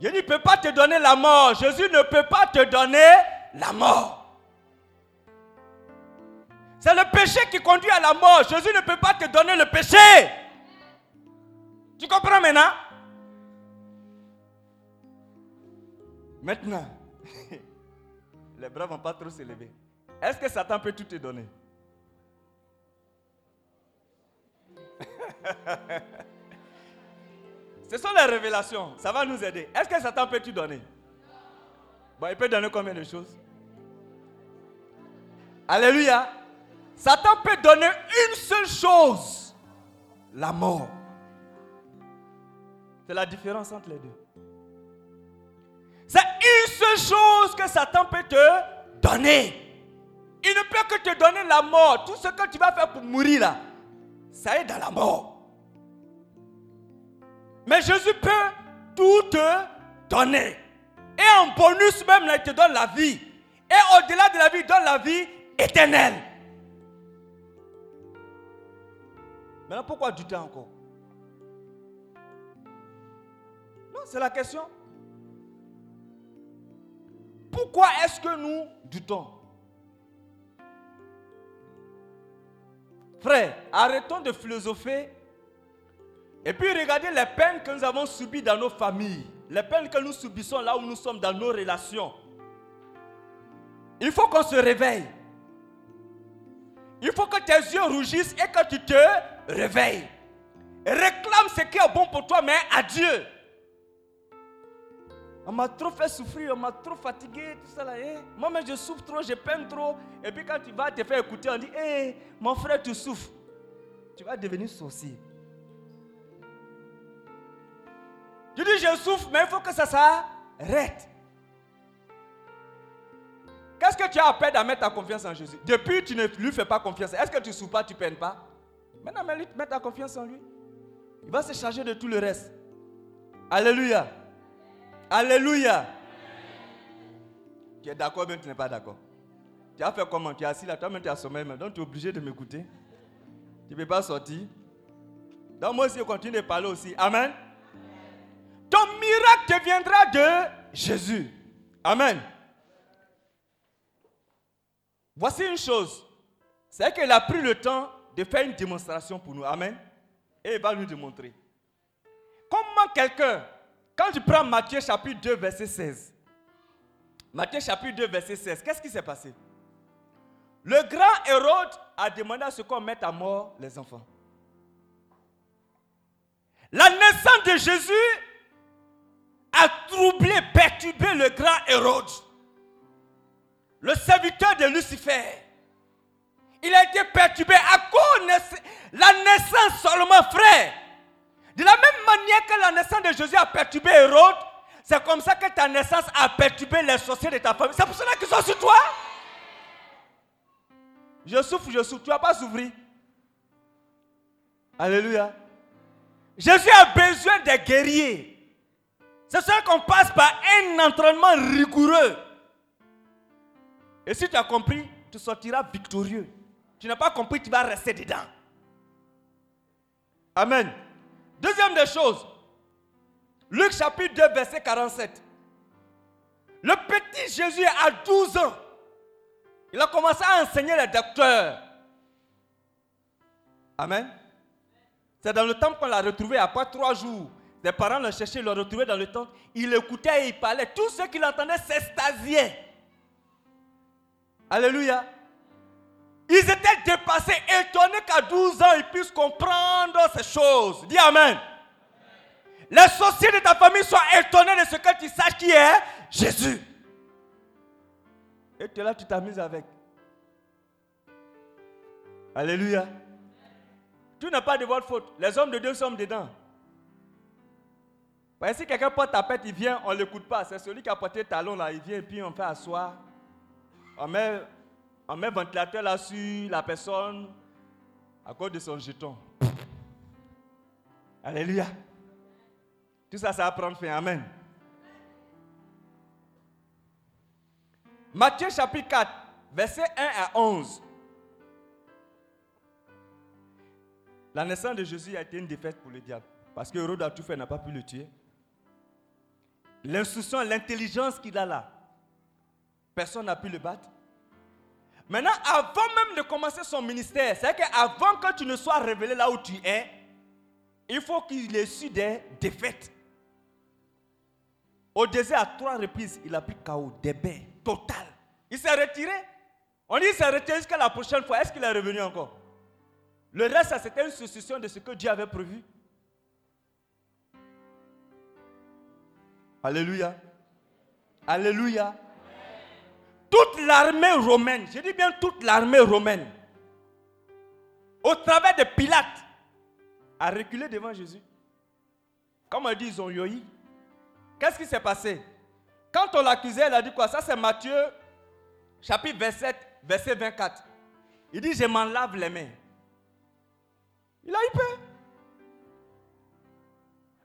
Il ne peut pas te donner la mort. Jésus ne peut pas te donner la mort. C'est le péché qui conduit à la mort. Jésus ne peut pas te donner le péché. Tu comprends maintenant? Maintenant, *laughs* les bras ne vont pas trop s'élever. Est-ce que Satan peut tout te donner? *laughs* Ce sont les révélations. Ça va nous aider. Est-ce que Satan peut tout donner? Bon, il peut donner combien de choses? Alléluia. Satan peut donner une seule chose. La mort. C'est la différence entre les deux. C'est une seule chose que Satan peut te donner. Il ne peut que te donner la mort. Tout ce que tu vas faire pour mourir là, ça est dans la mort. Mais Jésus peut tout te donner. Et en bonus même, là, il te donne la vie. Et au-delà de la vie, il donne la vie éternelle. Maintenant, pourquoi douter encore? Non, c'est la question. Pourquoi est-ce que nous doutons? Frère, arrêtons de philosopher et puis regardez les peines que nous avons subies dans nos familles, les peines que nous subissons là où nous sommes dans nos relations. Il faut qu'on se réveille. Il faut que tes yeux rougissent et que tu te réveilles. Réclame ce qui est bon pour toi, mais à Dieu. On m'a trop fait souffrir, on m'a trop fatigué, tout ça là. eh. Moi-même, je souffre trop, je peine trop. Et puis quand tu vas te faire écouter, on dit, hé, mon frère, tu souffres. Tu vas devenir sorcier. Tu dis, je souffre, mais il faut que ça s'arrête. Qu'est-ce que tu as à perdre à mettre ta confiance en Jésus? Depuis, tu ne lui fais pas confiance. Est-ce que tu souffres pas, tu ne peines pas? Maintenant, mets ta confiance en lui. Il va se charger de tout le reste. Alléluia. Alléluia. Tu es d'accord, mais tu n'es pas d'accord? Tu as fait comment? Tu es assis là, toi-même tu as sommeil, donc tu es obligé de m'écouter. Tu ne peux pas sortir. Donc moi aussi, je continue de parler aussi. Amen. Ton miracle te viendra de Jésus. Amen. Voici une chose. C'est qu'il a pris le temps de faire une démonstration pour nous. Amen. Et il va nous démontrer. Comment quelqu'un, quand tu prends Matthieu chapitre 2, verset 16, Matthieu chapitre 2, verset 16, qu'est-ce qui s'est passé? Le grand Hérode a demandé à ce qu'on mette à mort les enfants. La naissance de Jésus a troublé, perturbé le grand Hérode le serviteur de Lucifer, il a été perturbé à cause de la naissance seulement, frère. De la même manière que la naissance de Jésus a perturbé Hérode, c'est comme ça que ta naissance a perturbé les sorciers de ta famille. C'est pour cela qu'ils sont sur toi. Je souffre, je souffre. Tu vas pas souffrir. Alléluia. Jésus a besoin des guerriers. C'est ça qu'on passe par un entraînement rigoureux. Et si tu as compris, tu sortiras victorieux. Tu n'as pas compris, tu vas rester dedans. Amen. Deuxième des choses, Luc chapitre 2, verset 47. Le petit Jésus a 12 ans. Il a commencé à enseigner les docteurs. Amen. C'est dans le temple qu'on l'a retrouvé après trois jours. Les parents l'ont cherché, l'ont retrouvé dans le temple. Il écoutait et il parlait. Tout ce qu'il entendait s'extasiait. Alléluia. Ils étaient dépassés, étonnés qu'à 12 ans, ils puissent comprendre ces choses. Dis Amen. Les sorciers de ta famille soient étonnés de ce que tu saches qui est Jésus. Et tu es là, tu t'amuses avec. Alléluia. Tu n'as pas de votre faute. Les hommes de Dieu sont dedans. Parce que si quelqu'un porte ta pète, il vient, on ne l'écoute pas. C'est celui qui a porté le talon là, il vient et puis on fait asseoir. On met, on met ventilateur là sur la personne à cause de son jeton. *laughs* Alléluia. Tout ça, ça va prendre fin. Amen. Matthieu chapitre 4, verset 1 à 11. La naissance de Jésus a été une défaite pour le diable. Parce que Hérode a tout n'a pas pu le tuer. L'instruction, l'intelligence qu'il a là, Personne n'a pu le battre. Maintenant, avant même de commencer son ministère, c'est qu'avant que tu ne sois révélé là où tu es, il faut qu'il ait su des défaites. Au désert, à trois reprises, il a pris des bains, total. Il s'est retiré. On dit qu'il s'est retiré jusqu'à la prochaine fois. Est-ce qu'il est revenu encore? Le reste, c'était une succession de ce que Dieu avait prévu. Alléluia. Alléluia toute l'armée romaine, je dis bien toute l'armée romaine, au travers de Pilate, a reculé devant Jésus. Comme on dit, ils ont yoï. Qu'est-ce qui s'est passé? Quand on l'accusait, elle a dit quoi? Ça, c'est Matthieu, chapitre 27, verset 24. Il dit Je m'en lave les mains. Il a eu peur.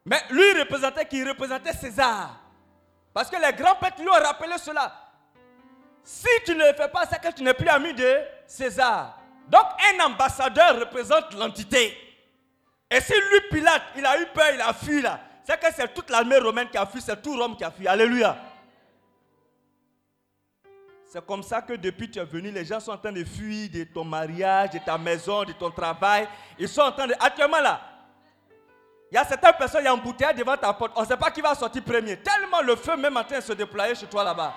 Mais lui, il représentait qui? Représentait César. Parce que les grands pêtres lui ont rappelé cela. Si tu ne le fais pas, c'est que tu n'es plus ami de César. Donc un ambassadeur représente l'entité. Et si lui, Pilate, il a eu peur, il a fui là, c'est que c'est toute l'armée romaine qui a fui, c'est tout Rome qui a fui. Alléluia. C'est comme ça que depuis que tu es venu, les gens sont en train de fuir de ton mariage, de ta maison, de ton travail. Ils sont en train de... Actuellement là, il y a certaines personnes, il y a un bouteille devant ta porte. On ne sait pas qui va sortir premier. Tellement le feu même en train de se déployer chez toi là-bas.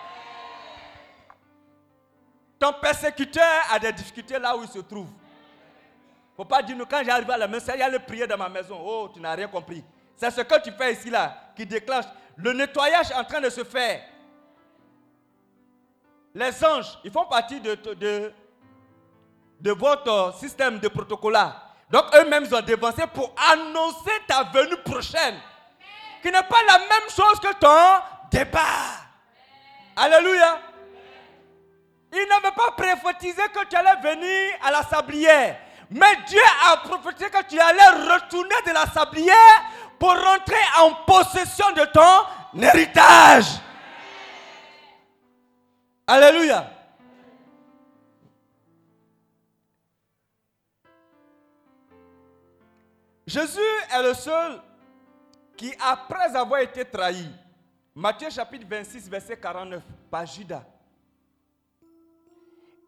Ton persécuteur a des difficultés là où il se trouve. Il ne faut pas dire, quand j'arrive à la maison, il y a le prier dans ma maison. Oh, tu n'as rien compris. C'est ce que tu fais ici là qui déclenche le nettoyage en train de se faire. Les anges, ils font partie de, de, de votre système de protocole. Donc eux-mêmes ont dévancé pour annoncer ta venue prochaine. qui n'est pas la même chose que ton départ. Alléluia. Il n'avait pas prophétisé que tu allais venir à la sablière. Mais Dieu a prophétisé que tu allais retourner de la sablière pour rentrer en possession de ton héritage. Alléluia. Jésus est le seul qui, après avoir été trahi, Matthieu chapitre 26, verset 49, par Judas,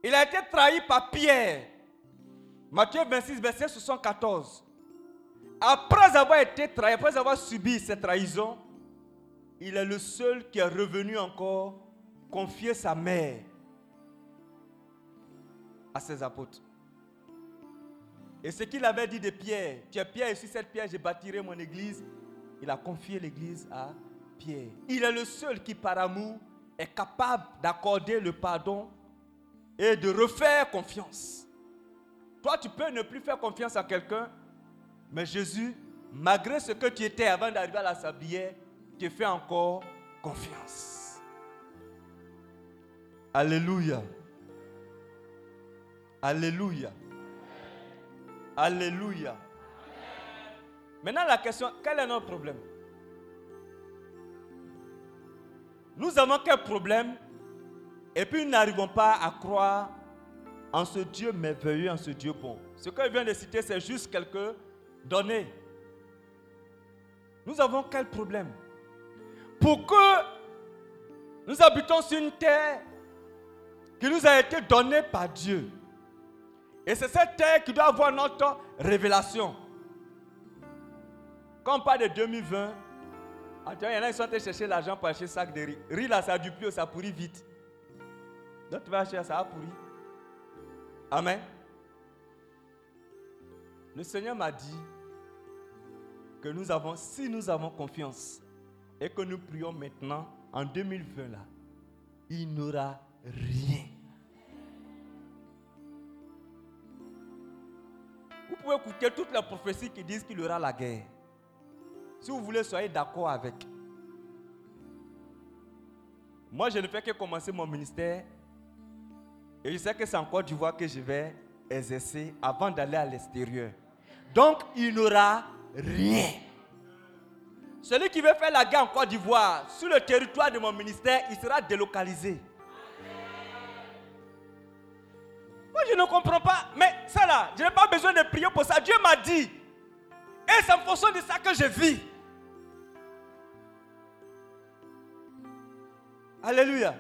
il a été trahi par Pierre. Matthieu 26, verset 74. Après avoir été trahi, après avoir subi cette trahison, il est le seul qui est revenu encore confier sa mère à ses apôtres. Et ce qu'il avait dit de Pierre, es Pierre, et sur cette pierre, je bâtirai mon église. Il a confié l'église à Pierre. Il est le seul qui, par amour, est capable d'accorder le pardon et de refaire confiance. Toi, tu peux ne plus faire confiance à quelqu'un, mais Jésus, malgré ce que tu étais avant d'arriver à la sablière, te fait encore confiance. Alléluia. Alléluia. Alléluia. Maintenant, la question, quel est notre problème? Nous avons quel problème? Et puis nous n'arrivons pas à croire en ce Dieu merveilleux, en ce Dieu bon. Ce que je viens de citer, c'est juste quelques données. Nous avons quel problème? Pour que nous habitons sur une terre qui nous a été donnée par Dieu. Et c'est cette terre qui doit avoir notre révélation. Quand on parle de 2020, il y en a qui sont allés chercher l'argent pour acheter sac de riz. Riz là, ça a du plus, ça pourrit vite. Tu vas acheter, ça a pourri. Amen. Le Seigneur m'a dit que nous avons, si nous avons confiance et que nous prions maintenant, en 2020 là, il n'aura rien. Vous pouvez écouter toutes les prophéties qui disent qu'il y aura la guerre. Si vous voulez, soyez d'accord avec. Moi, je ne fais que commencer mon ministère. Et je sais que c'est en Côte d'Ivoire que je vais exercer avant d'aller à l'extérieur. Donc, il n'aura rien. Celui qui veut faire la guerre en Côte d'Ivoire, sur le territoire de mon ministère, il sera délocalisé. Moi, je ne comprends pas. Mais ça là, je n'ai pas besoin de prier pour ça. Dieu m'a dit. Et c'est en fonction de ça que je vis? Alléluia.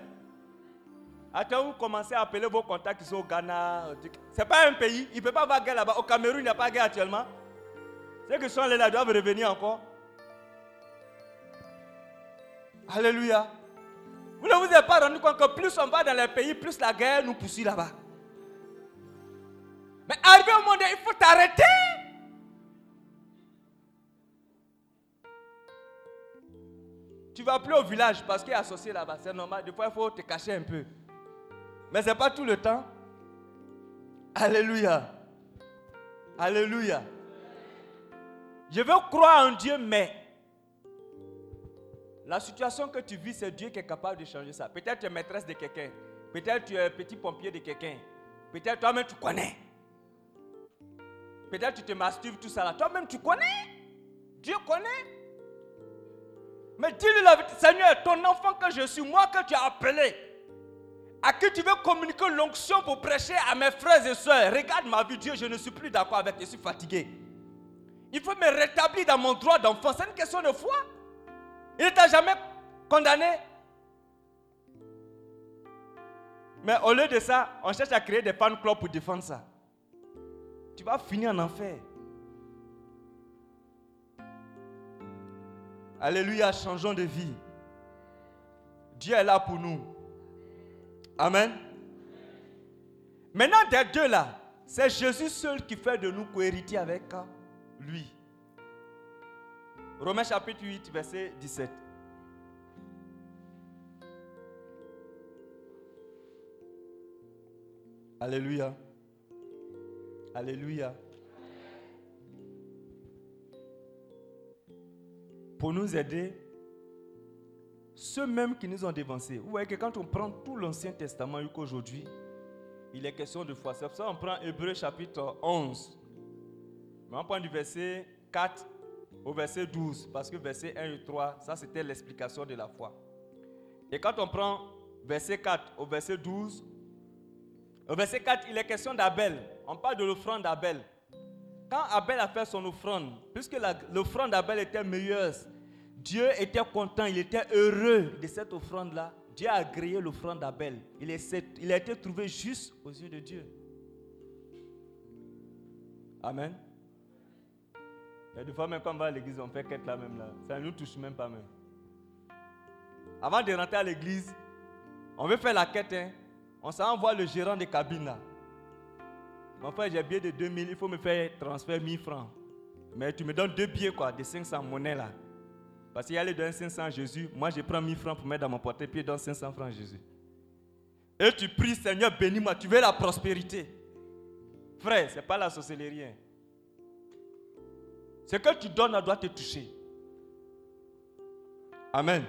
Attends, vous commencez à appeler vos contacts qui sont au Ghana. Ce n'est pas un pays. Il ne peut pas avoir guerre là-bas. Au Cameroun, il n'y a pas guerre actuellement. Ceux qui sont allés là doivent revenir encore. Alléluia. Vous ne vous êtes pas rendu compte que plus on va dans les pays, plus la guerre nous poursuit là-bas. Mais arrivé au monde, il faut t'arrêter. Tu vas plus au village parce qu'il est associé là-bas. C'est normal. Des fois, il faut te cacher un peu. Mais ce n'est pas tout le temps. Alléluia. Alléluia. Je veux croire en Dieu, mais la situation que tu vis, c'est Dieu qui est capable de changer ça. Peut-être tu es maîtresse de quelqu'un. Peut-être tu es petit pompier de quelqu'un. Peut-être toi-même tu connais. Peut-être tu te masturbes, tout ça là. Toi-même tu connais. Dieu connaît. Mais dis-lui la vérité, Seigneur, ton enfant que je suis, moi que tu as appelé, à qui tu veux communiquer l'onction pour prêcher à mes frères et soeurs. Regarde ma vie, Dieu, je ne suis plus d'accord avec, je suis fatigué. Il faut me rétablir dans mon droit d'enfant. C'est une question de foi. Il ne t'a jamais condamné? Mais au lieu de ça, on cherche à créer des fan pour défendre ça. Tu vas finir en enfer. Alléluia, changeons de vie. Dieu est là pour nous. Amen. Maintenant, des deux là, c'est Jésus seul qui fait de nous cohéritiers avec lui. Romains chapitre 8, verset 17. Alléluia. Alléluia. pour nous aider, ceux mêmes qui nous ont dévancés. Vous voyez que quand on prend tout l'Ancien Testament jusqu'aujourd'hui, il est question de foi. C'est pour ça qu'on prend Hébreu chapitre 11. Mais on prend du verset 4 au verset 12, parce que verset 1 et 3, ça c'était l'explication de la foi. Et quand on prend verset 4 au verset 12, au verset 4, il est question d'Abel. On parle de l'offrande d'Abel. Quand Abel a fait son offrande, puisque l'offrande d'Abel était meilleure, Dieu était content, il était heureux de cette offrande-là. Dieu a agréé l'offrande d'Abel. Il, il a été trouvé juste aux yeux de Dieu. Amen. Et des fois, même quand on va à l'église, on fait quête là même là. Ça ne nous touche même pas même. Avant de rentrer à l'église, on veut faire la quête. Hein. On s'en voir le gérant de cabine là. Mon frère, j'ai bien de 2000, il faut me faire transfert 1000 francs. Mais tu me donnes deux billets quoi, de 500 monnaies là. Parce qu'il y a les donner 500 à Jésus. Moi, je prends 1000 francs pour mettre dans mon portefeuille, puis je donne 500 francs à Jésus. Et tu pries, Seigneur, bénis-moi. Tu veux la prospérité. Frère, ce n'est pas la sorcellerie. Hein. Ce que tu donnes doit te toucher. Amen.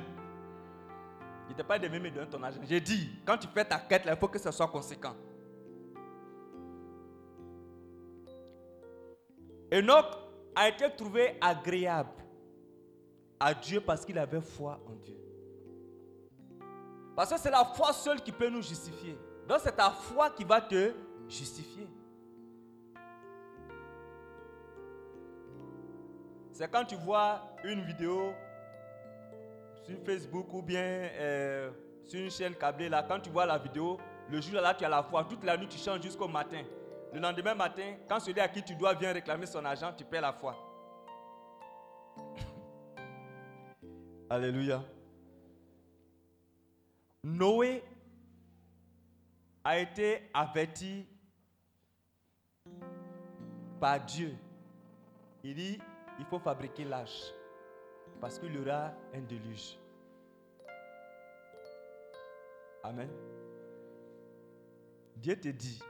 Il ne t'a pas de me donner ton argent. J'ai dit, quand tu fais ta quête, il faut que ce soit conséquent. Enoch a été trouvé agréable à Dieu parce qu'il avait foi en Dieu. Parce que c'est la foi seule qui peut nous justifier. Donc c'est ta foi qui va te justifier. C'est quand tu vois une vidéo sur Facebook ou bien euh, sur une chaîne câblée, là, quand tu vois la vidéo, le jour là, tu as la foi. Toute la nuit, tu chantes jusqu'au matin. Le lendemain matin, quand celui à qui tu dois vient réclamer son argent, tu perds la foi. Alléluia. Noé a été averti par Dieu. Il dit, il faut fabriquer l'âge parce qu'il y aura un déluge. Amen. Dieu te dit,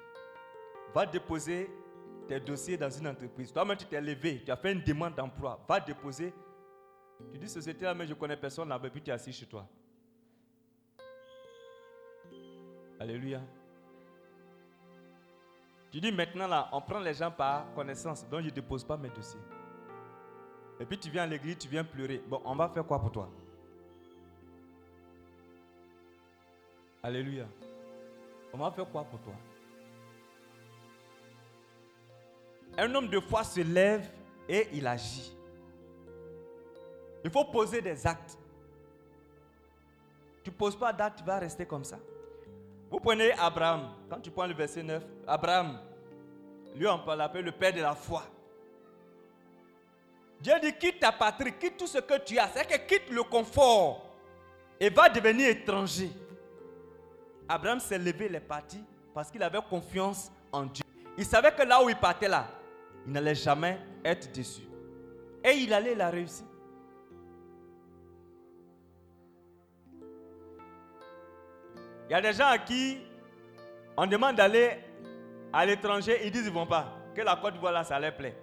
va déposer tes dossiers dans une entreprise. Toi-même, tu t'es levé, tu as fait une demande d'emploi. Va déposer. Tu dis, société-là, mais je connais personne là-bas, puis tu es assis chez toi. Alléluia. Tu dis maintenant là, on prend les gens par connaissance, donc je ne dépose pas mes dossiers. Et puis tu viens à l'église, tu viens pleurer. Bon, on va faire quoi pour toi? Alléluia. On va faire quoi pour toi? Un homme de foi se lève et il agit. Il faut poser des actes. Tu ne poses pas d'actes, tu vas rester comme ça. Vous prenez Abraham, quand tu prends le verset 9, Abraham, lui on peut l'appeler le père de la foi. Dieu dit quitte ta patrie, quitte tout ce que tu as. C'est que quitte le confort et va devenir étranger. Abraham s'est levé, il est parti parce qu'il avait confiance en Dieu. Il savait que là où il partait là, il n'allait jamais être déçu. Et il allait la réussir. Il y a des gens à qui on demande d'aller à l'étranger, ils disent qu'ils ne vont pas. Que la Côte d'Ivoire là, ça leur plaît.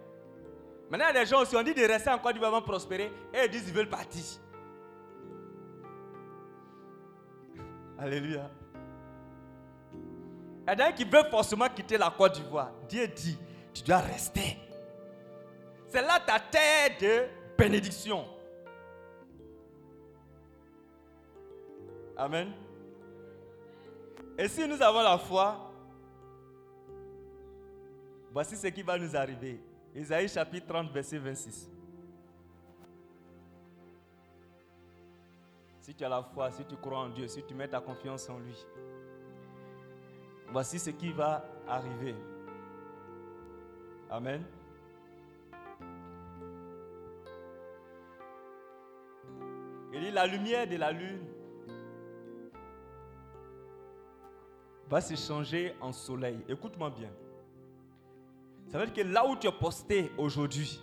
Maintenant, il y a des gens aussi, on dit de rester en Côte d'Ivoire prospérer, et ils disent qu'ils veulent partir. *laughs* Alléluia. Il y a des gens qui veulent forcément quitter la Côte d'Ivoire. Dieu dit, tu dois rester. C'est là ta terre de bénédiction. Amen. Et si nous avons la foi, voici ce qui va nous arriver. Isaïe chapitre 30, verset 26. Si tu as la foi, si tu crois en Dieu, si tu mets ta confiance en lui, voici ce qui va arriver. Amen. Il dit la lumière de la lune va se changer en soleil. Écoute-moi bien. Ça veut dire que là où tu es posté aujourd'hui,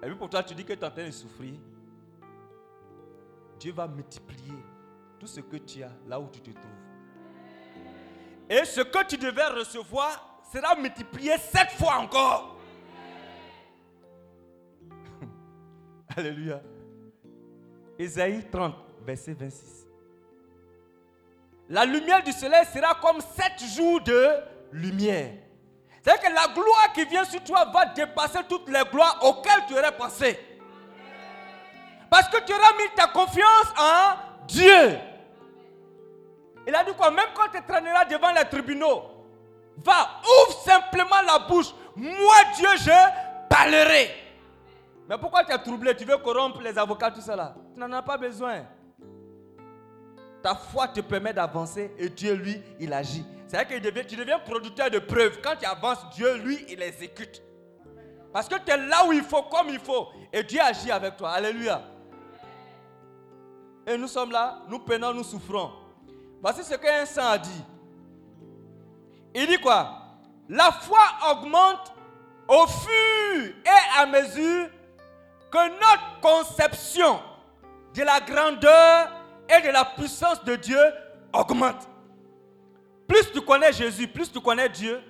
et puis pour toi tu dis que tu es en train de souffrir, Dieu va multiplier tout ce que tu as là où tu te trouves. Et ce que tu devais recevoir sera multiplié sept fois encore. *laughs* Alléluia. Ésaïe 30, verset 26. La lumière du soleil sera comme sept jours de lumière. C'est-à-dire que la gloire qui vient sur toi va dépasser toutes les gloires auxquelles tu aurais pensé. Parce que tu auras mis ta confiance en Dieu. Il a dit quoi? Même quand tu traîneras devant les tribunaux, va, ouvre simplement la bouche. Moi, Dieu, je parlerai. Mais pourquoi tu es troublé? Tu veux corrompre les avocats, tout cela? Tu n'en as pas besoin. Ta foi te permet d'avancer et Dieu, lui, il agit. C'est vrai que tu deviens producteur de preuves. Quand tu avances, Dieu, lui, il exécute. Parce que tu es là où il faut, comme il faut. Et Dieu agit avec toi. Alléluia. Et nous sommes là, nous peinons, nous souffrons. Voici ce qu'un saint a dit. Il dit quoi? La foi augmente au fur et à mesure que notre conception de la grandeur et de la puissance de Dieu augmente. Plus tu connais Jésus, plus tu connais Dieu,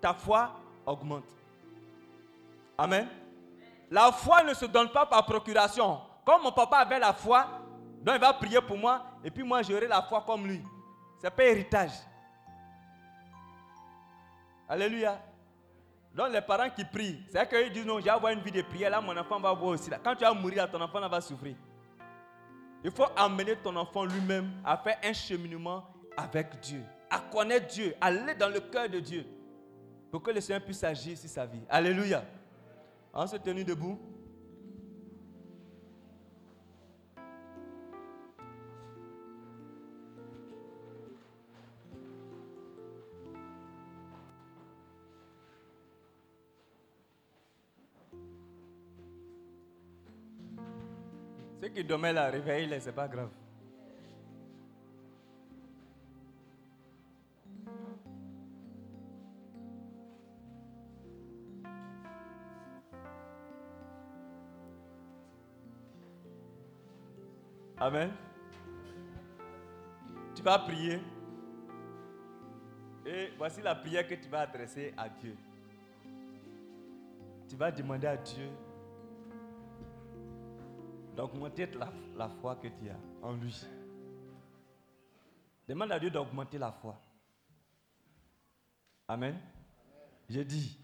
ta foi augmente. Amen. La foi ne se donne pas par procuration. Comme mon papa avait la foi, donc il va prier pour moi, et puis moi j'aurai la foi comme lui. C'est pas héritage. Alléluia. Donc les parents qui prient, c'est qu'ils disent non, j'ai avoir une vie de prière, là mon enfant va voir aussi. Quand tu vas mourir, ton enfant va souffrir. Il faut amener ton enfant lui-même à faire un cheminement avec Dieu, à connaître Dieu, à aller dans le cœur de Dieu, pour que le Seigneur puisse agir sur sa vie. Alléluia. On se tenir debout. Qui dormaient là, réveillez-les, c'est pas grave. Amen. Tu vas prier. Et voici la prière que tu vas adresser à Dieu. Tu vas demander à Dieu d'augmenter la, la foi que tu as en lui. Demande à Dieu d'augmenter la foi. Amen. J'ai dit,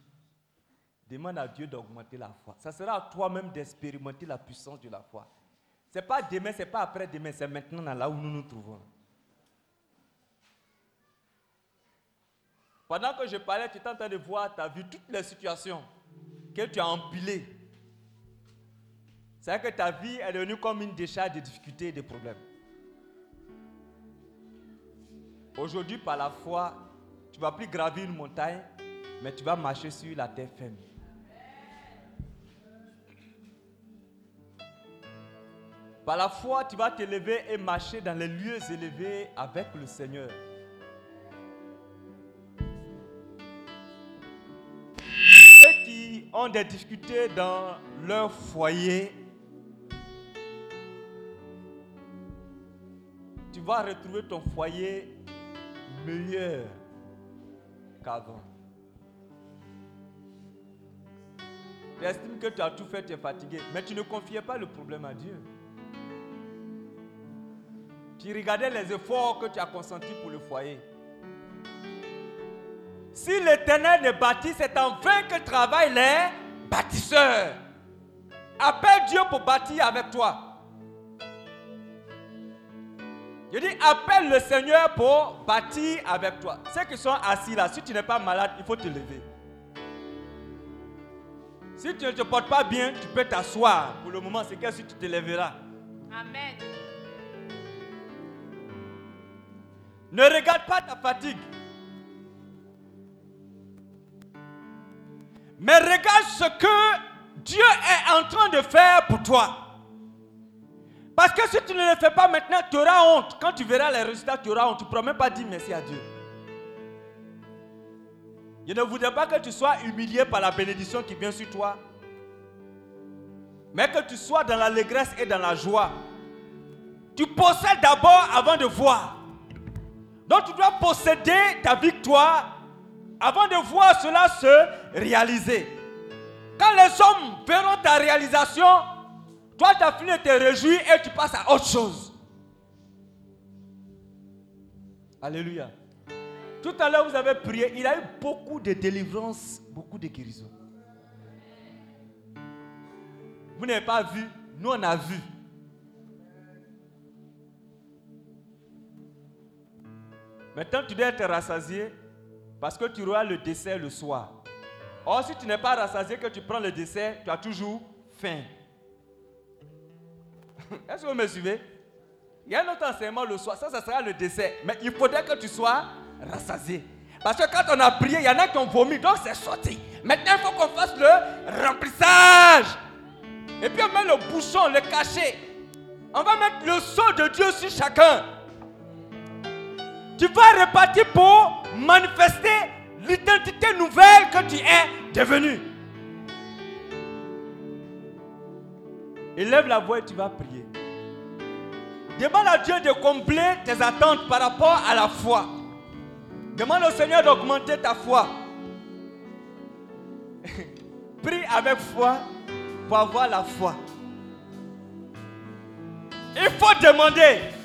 demande à Dieu d'augmenter la foi. Ça sera à toi-même d'expérimenter la puissance de la foi. Ce n'est pas demain, ce n'est pas après-demain, c'est maintenant là où nous nous trouvons. Pendant que je parlais, tu es en train de voir, as vu toutes les situations que tu as empilées c'est que ta vie est devenue comme une décharge de difficultés et de problèmes. Aujourd'hui, par la foi, tu ne vas plus gravir une montagne, mais tu vas marcher sur la terre ferme. Par la foi, tu vas t'élever et marcher dans les lieux élevés avec le Seigneur. Ceux qui ont des difficultés dans leur foyer, vas retrouver ton foyer meilleur qu'avant. Tu estimes que tu as tout fait, tu es fatigué, mais tu ne confiais pas le problème à Dieu. Tu regardais les efforts que tu as consentis pour le foyer. Si l'éternel ne bâtit, c'est en vain que travaillent les bâtisseurs. Appelle Dieu pour bâtir avec toi. Je dis, appelle le Seigneur pour bâtir avec toi. Ceux qui sont assis là, si tu n'es pas malade, il faut te lever. Si tu ne te portes pas bien, tu peux t'asseoir. Pour le moment, c'est que si tu te lèveras. Amen. Ne regarde pas ta fatigue. Mais regarde ce que Dieu est en train de faire pour toi. Parce que si tu ne le fais pas maintenant, tu auras honte. Quand tu verras les résultats, tu auras honte. Tu ne pourras même pas dire merci à Dieu. Je ne voudrais pas que tu sois humilié par la bénédiction qui vient sur toi. Mais que tu sois dans l'allégresse et dans la joie. Tu possèdes d'abord avant de voir. Donc tu dois posséder ta victoire avant de voir cela se réaliser. Quand les hommes verront ta réalisation, Toi, fini de te réjouir et tu passes à autre chose. Alléluia. Tout à l'heure, vous avez prié. Il a eu beaucoup de délivrances, beaucoup de guérisons. Vous n'avez pas vu, nous on a vu. Maintenant, tu dois être rassasié parce que tu auras le dessert le soir. Or, si tu n'es pas rassasié, que tu prends le dessert, tu as toujours faim. *laughs* Est-ce que vous me suivez? Il y a un autre enseignement le soir, ça, ça sera le dessert. Mais il faudrait que tu sois rassasié. Parce que quand on a prié, il y en a qui ont vomi, donc c'est sorti. Maintenant, il faut qu'on fasse le remplissage. Et puis on met le bouchon, le cachet. On va mettre le sceau de Dieu sur chacun. Tu vas repartir pour manifester l'identité nouvelle que tu es devenu. Élève la voix et tu vas prier. Demande à Dieu de combler tes attentes par rapport à la foi. Demande au Seigneur d'augmenter ta foi. *laughs* Prie avec foi pour avoir la foi. Il faut demander.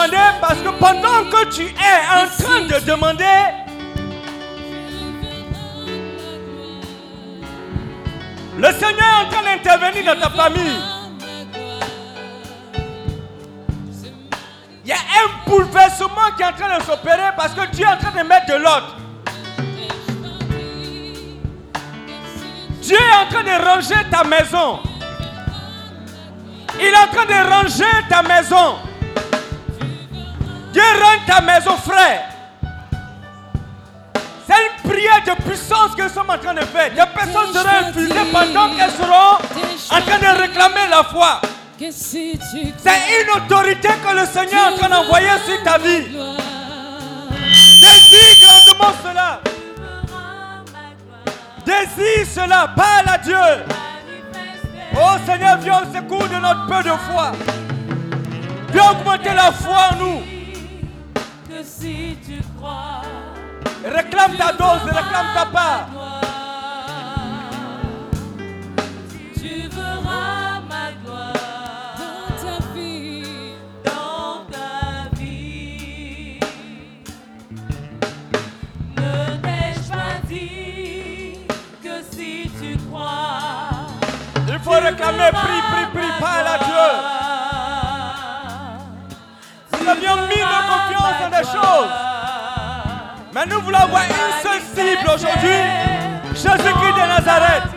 Demander parce que pendant que tu es en train de demander, le Seigneur est en train d'intervenir dans ta famille. Il y a un bouleversement qui est en train de s'opérer parce que Dieu est en train de mettre de l'ordre. Dieu est en train de ranger ta maison. Il est en train de ranger ta maison. Dieu rend ta maison, frère. C'est une prière de puissance que nous sommes en train de faire. Des personnes seront infusées pendant qu'elles seront en train de réclamer la foi. C'est une autorité que le Seigneur est en train d'envoyer sur ta vie. Désire grandement cela. Désire cela. Parle à Dieu. Oh Seigneur, viens au secours de notre peu de foi. Viens augmenter la foi en nous. Que si tu crois, Réclame ta dose, réclame ta part. tu verras ma gloire ta vie, dans ta vie. Ne t'ai-je pas dit que si tu crois, Il faut réclamer, prie, prie, prie, parle à Dieu. Avions mis nos confiances dans des choses. Mais nous voulons avoir une seule cible aujourd'hui. Jésus-Christ de Nazareth.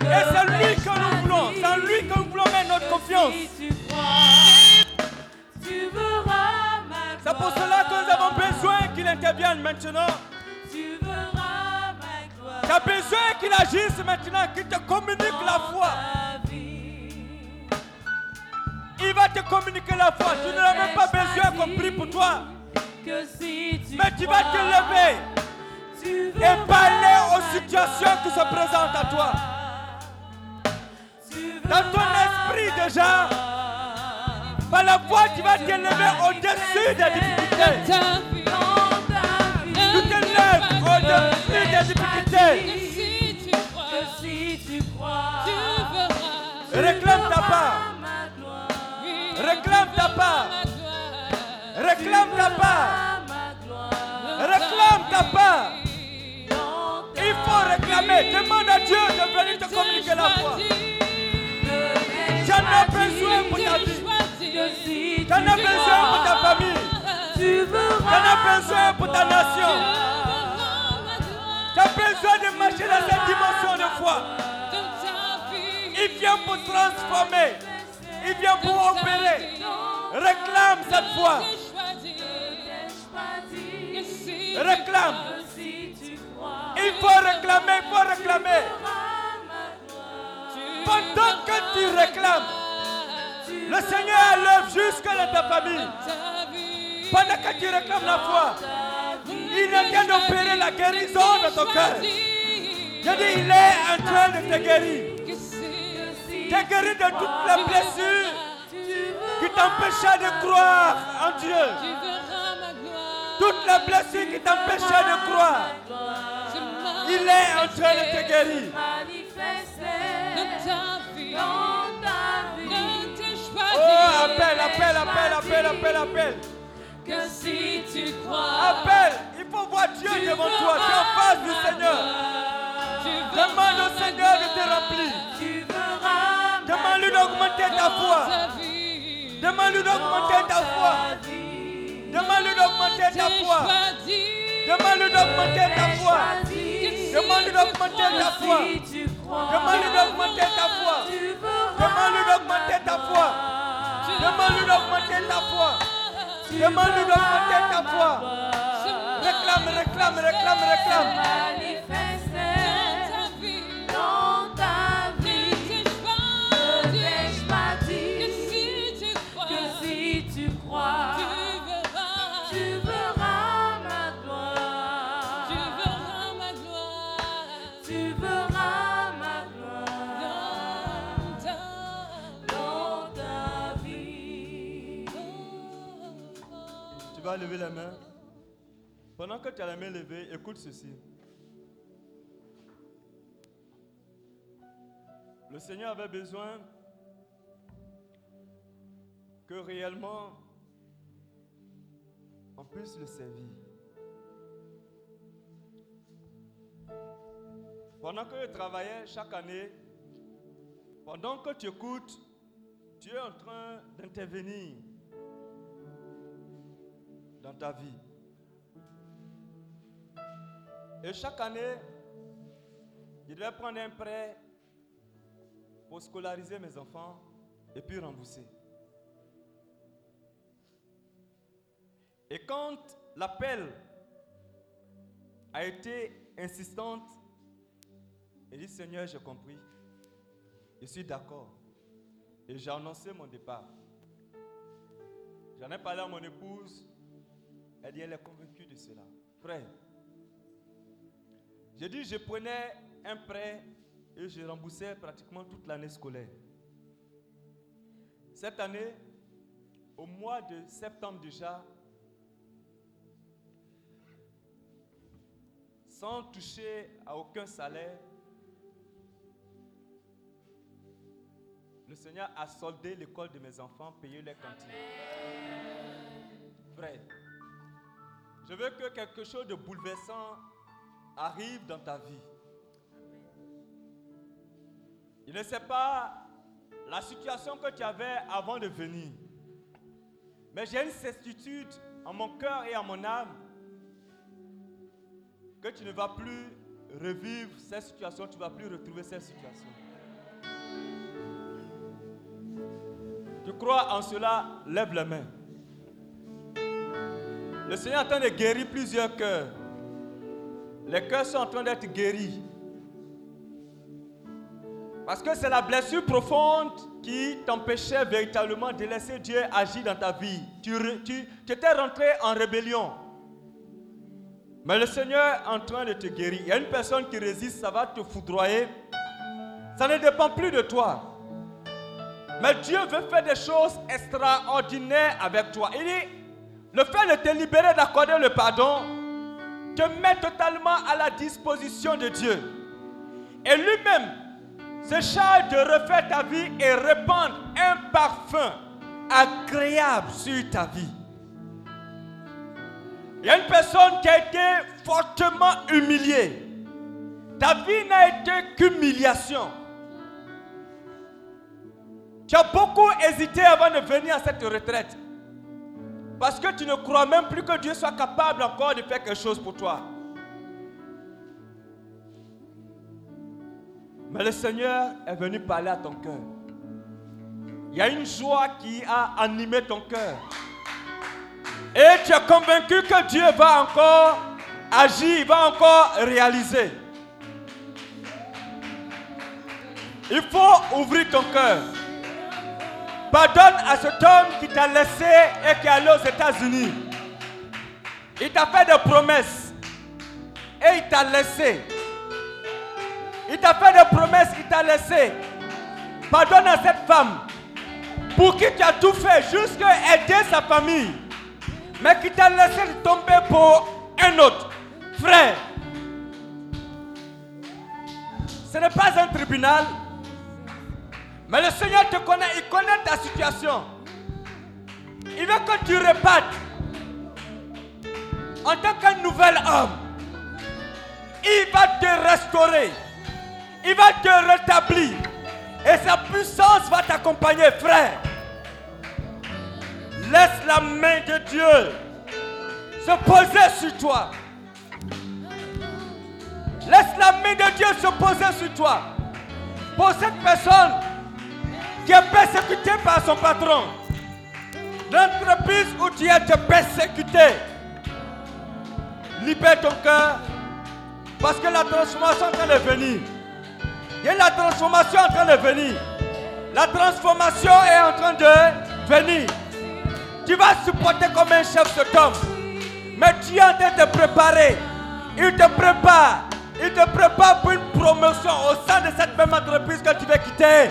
Et c'est lui que nous voulons. C'est lui que nous voulons mettre notre confiance. C'est pour cela que nous avons besoin qu'il intervienne maintenant. Tu as besoin qu'il agisse maintenant, qu'il te communique la foi. Il va te communiquer la foi. Tu n'as même pas besoin qu'on prie pour toi. Que si tu Mais tu vas te lever tu et parler aux situations qui se présentent à toi. Tu Dans ton esprit déjà, par la foi, tu vas te lever au-dessus des difficultés. Tu te lèves au-dessus des difficultés. que si tu crois, Que si tu crois, tu verras Réclame ta Réclame ta part. Réclame ta part. Réclame ta part. Il faut réclamer. Demande à Dieu de venir te communiquer la foi. J'en ai besoin pour ta vie. J'en ai besoin pour ta famille. J'en ai besoin pour ta nation. As besoin de marcher dans cette dimension de foi. Il vient pour transformer. Il vient pour opérer. Réclame cette foi. Réclame. Il faut réclamer, il faut réclamer. Pendant que tu réclames, le Seigneur lève jusque dans ta famille. Pendant que tu réclames la foi, il est en train d'opérer la guérison dans ton cœur. Je dis, il est en train de te guérir. Te guérir de toutes les blessures qui t'empêchaient de croire en Dieu. Toutes les blessures qui t'empêchaient de croire. Il est en train de te guérir. Oh, appelle, appelle, appelle, appelle, appelle, appelle. Que si tu crois, Appelle. Il faut voir Dieu devant toi. Tu es en face du Seigneur. Demande au Seigneur de te remplir. Demande-lui d'augmenter ta foi. Demande-lui d'augmenter ta foi. Demande-lui d'augmenter ta foi. Demande-lui d'augmenter ta foi. Demande-lui d'augmenter ta foi. Demande-lui d'augmenter ta foi. Demande-lui d'augmenter ta foi. Demande-lui d'augmenter ta foi. Demande-lui d'augmenter ta foi. Réclame, réclame, réclame, réclame. Vas lever la main. Pendant que tu as la main levée, écoute ceci. Le Seigneur avait besoin que réellement on puisse le servir. Pendant que je travaillais chaque année, pendant que tu écoutes, tu es en train d'intervenir dans ta vie. Et chaque année, je devais prendre un prêt pour scolariser mes enfants et puis rembourser. Et quand l'appel a été insistante, j'ai dit Seigneur, j'ai compris. Je suis d'accord. Et j'ai annoncé mon départ. J'en ai parlé à mon épouse. Elle dit, elle est convaincue de cela. Prêt. J'ai dit, je prenais un prêt et je remboursais pratiquement toute l'année scolaire. Cette année, au mois de septembre déjà, sans toucher à aucun salaire, le Seigneur a soldé l'école de mes enfants, payé les cantines. Prêt. Je veux que quelque chose de bouleversant arrive dans ta vie. Il ne sait pas la situation que tu avais avant de venir. Mais j'ai une certitude en mon cœur et en mon âme que tu ne vas plus revivre cette situation, tu ne vas plus retrouver cette situation. Tu crois en cela, lève la main. Le Seigneur est en train de guérir plusieurs cœurs. Les cœurs sont en train d'être guéris. Parce que c'est la blessure profonde qui t'empêchait véritablement de laisser Dieu agir dans ta vie. Tu, étais rentré en rébellion. Mais le Seigneur est en train de te guérir. Il y a une personne qui résiste, ça va te foudroyer. Ça ne dépend plus de toi. Mais Dieu veut faire des choses extraordinaires avec toi. Il dit, le fait de te libérer, d'accorder le pardon, te met totalement à la disposition de Dieu. Et lui-même se charge de refaire ta vie et répandre un parfum agréable sur ta vie. Il y a une personne qui a été fortement humiliée. Ta vie n'a été qu'humiliation. Tu as beaucoup hésité avant de venir à cette retraite. Parce que tu ne crois même plus que Dieu soit capable encore de faire quelque chose pour toi. Mais le Seigneur est venu parler à ton cœur. Il y a une joie qui a animé ton cœur. Et tu es convaincu que Dieu va encore agir, va encore réaliser. Il faut ouvrir ton cœur. Pardonne à cet homme qui t'a laissé et qui est allé aux États-Unis. Il t'a fait des promesses et il t'a laissé. Il t'a fait des promesses, il t'a laissé. Pardonne à cette femme pour qui tu as tout fait jusqu'à aider sa famille, mais qui t'a laissé tomber pour un autre. Frère, ce n'est pas un tribunal, mais le Seigneur te connaît, il connaît ta situation. Il veut que tu repartes en tant qu'un nouvel homme. Il va te restaurer. Il va te rétablir. Et sa puissance va t'accompagner, frère. Laisse la main de Dieu se poser sur toi. Laisse la main de Dieu se poser sur toi. Pour cette personne qui est persécutée par son patron, l'entreprise où tu es persécuté, libère ton cœur parce que la transformation est en train de venir. Il y a la transformation en train de venir. La transformation est en train de venir. Tu vas supporter comme un chef cet homme. Mais tu es en train de te préparer. Il te prépare. Il te prépare pour une promotion au sein de cette même entreprise que tu vas quitter.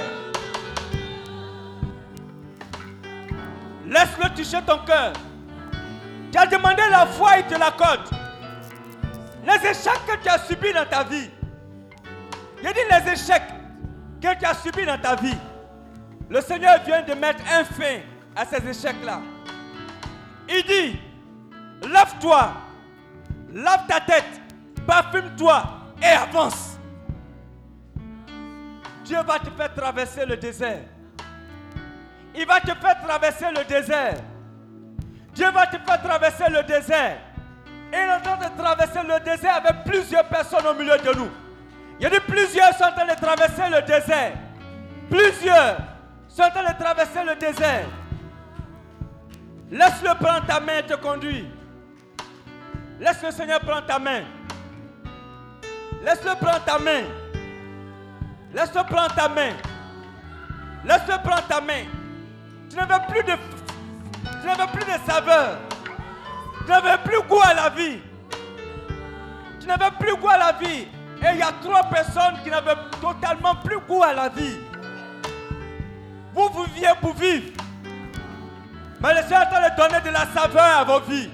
Laisse-le toucher ton cœur. Tu as demandé la foi, il te l'accorde. Les échecs que tu as subis dans ta vie. Il dit les échecs que tu as subis dans ta vie. Le Seigneur vient de mettre un fin à ces échecs-là. Il dit, lave-toi, lave ta tête, parfume-toi et avance. Dieu va te faire traverser le désert. Il va te faire traverser le désert. Dieu va te faire traverser le désert. Et il est en train de traverser le désert avec plusieurs personnes au milieu de nous. Il y a dit plusieurs sont en train de traverser le désert. Plusieurs sont en train de traverser le désert. Laisse-le prendre ta main et te conduire. Laisse le Seigneur prendre ta main. Laisse-le prendre ta main. Laisse-le prendre ta main. Laisse-le prendre ta main. Tu n'avais plus de, n'avais plus de saveur. Tu n'avais plus goût à la vie. Tu n'avais plus goût à la vie. Et il y a trois personnes qui n'avaient totalement plus goût à la vie. Vous, vous viviez pour vivre. Mais le Seigneur est en train de donner de la saveur à vos vies.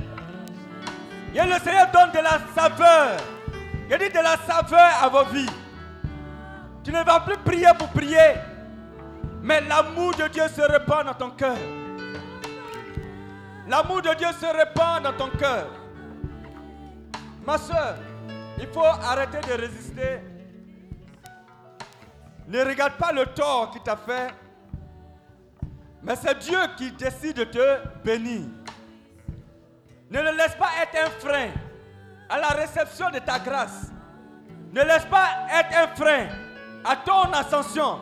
Et le Seigneur donne de la saveur. Il dit de la saveur à vos vies. Tu ne vas plus prier pour prier. Mais l'amour de Dieu se répand dans ton cœur. L'amour de Dieu se répand dans ton cœur. Ma soeur, il faut arrêter de résister. Ne regarde pas le tort qu'il t'a fait. Mais c'est Dieu qui décide de te bénir. Ne le laisse pas être un frein à la réception de ta grâce. Ne laisse pas être un frein à ton ascension.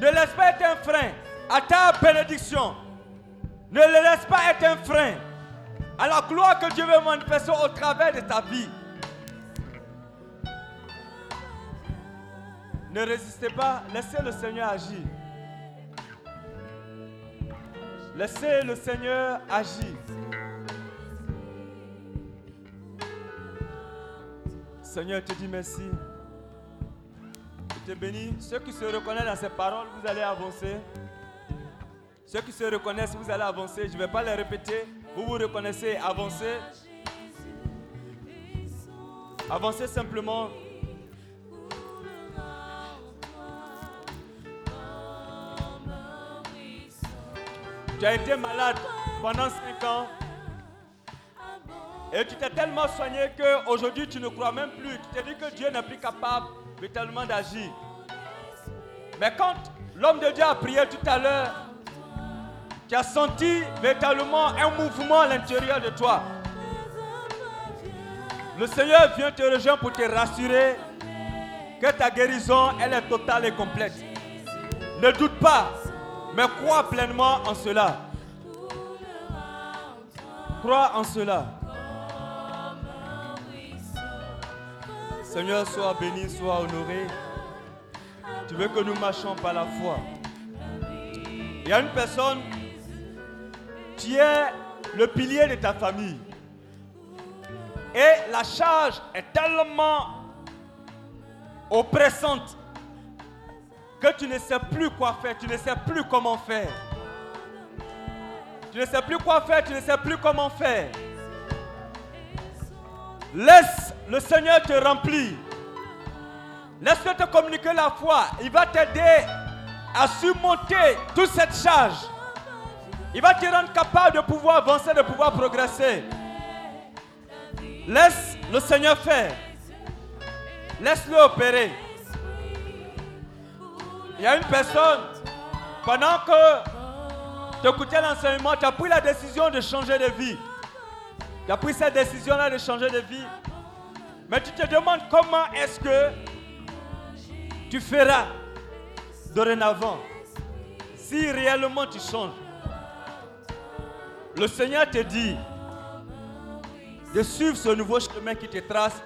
Ne laisse pas être un frein à ta bénédiction. Ne le laisse pas être un frein à la gloire que Dieu veut manifester au travers de ta vie. Ne résistez pas, laissez le Seigneur agir. Laissez le Seigneur agir. Seigneur, te dis merci. Te bénis. Ceux qui se reconnaissent dans ces paroles, vous allez avancer. Ceux qui se reconnaissent, vous allez avancer. Je ne vais pas les répéter. Vous vous reconnaissez, avancez. Avancez simplement. Tu as été malade pendant 5 ans. Et tu t'es tellement soigné qu'aujourd'hui tu ne crois même plus. Tu t'es dit que Dieu n'est plus capable véritablement d'agir. Mais quand l'homme de Dieu a prié tout à l'heure, tu as senti véritablement un mouvement à l'intérieur de toi. Le Seigneur vient te rejoindre pour te rassurer que ta guérison, elle est totale et complète. Ne doute pas, mais crois pleinement en cela. Crois en cela. Seigneur, sois béni, sois honoré. Tu veux que nous marchions par la foi. Il y a une personne qui est le pilier de ta famille. Et la charge est tellement oppressante que tu ne sais plus quoi faire, tu ne sais plus comment faire. Tu ne sais plus quoi faire, tu ne sais plus comment faire. Laisse le Seigneur te remplir. Laisse-le te communiquer la foi. Il va t'aider à surmonter toute cette charge. Il va te rendre capable de pouvoir avancer, de pouvoir progresser. Laisse le Seigneur faire. Laisse-le opérer. Il y a une personne, pendant que tu écoutais l'enseignement, tu as pris la décision de changer de vie. Tu as pris cette décision-là de changer de vie. Mais tu te demandes comment est-ce que tu feras dorénavant si réellement tu changes. Le Seigneur te dit de suivre ce nouveau chemin qui te trace.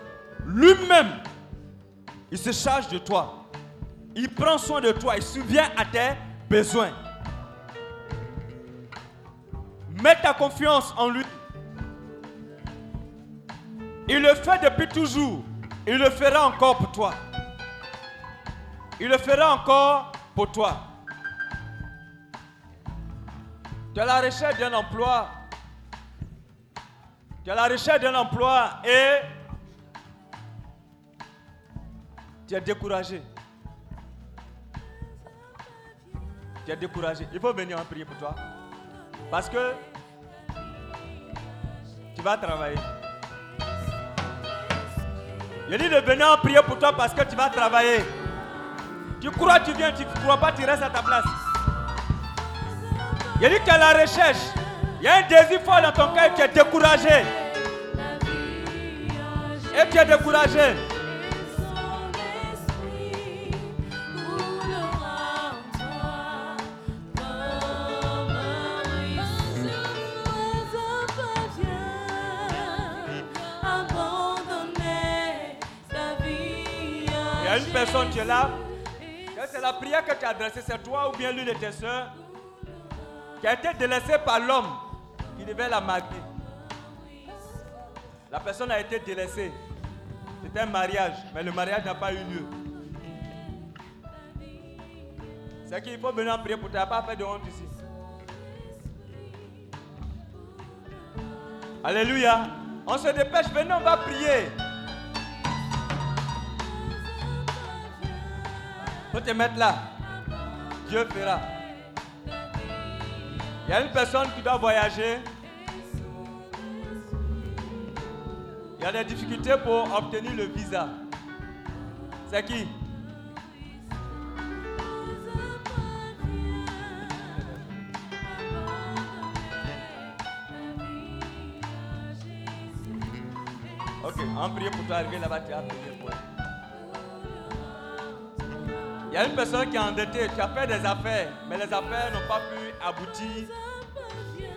Lui-même, il se charge de toi. Il prend soin de toi. Il souvient à tes besoins. Mets ta confiance en lui. Il le fait depuis toujours. Il le fera encore pour toi. Il le fera encore pour toi. Tu as la recherche d'un emploi. Tu as la recherche d'un emploi et tu es découragé. Tu es découragé. Il faut venir en prier pour toi. Parce que tu vas travailler. Je dis de venir en prier pour toi parce que tu vas travailler. Tu crois, tu viens, tu ne crois pas, tu restes à ta place. Il dit a la recherche. Il y a un désir fort dans ton cœur, tu es découragé. Et tu es découragé. Une personne qui est là. C'est la prière que tu as adressée, c'est toi ou bien l'une de tes soeurs qui a été délaissée par l'homme qui devait la marier. La personne a été délaissée. C'était un mariage, mais le mariage n'a pas eu lieu. C'est qu'il faut venir en prier pour toi. Pas fait de honte ici. Alléluia. On se dépêche, venez, on va prier. Faut te mettre là. Dieu fera. Il y a une personne qui doit voyager. Il y a des difficultés pour obtenir le visa. C'est qui? Ok, on prie pour toi, arriver là-bas, tu as prié pour elle. Il y a une personne qui est endettée, tu as fait des affaires, mais les affaires n'ont pas pu aboutir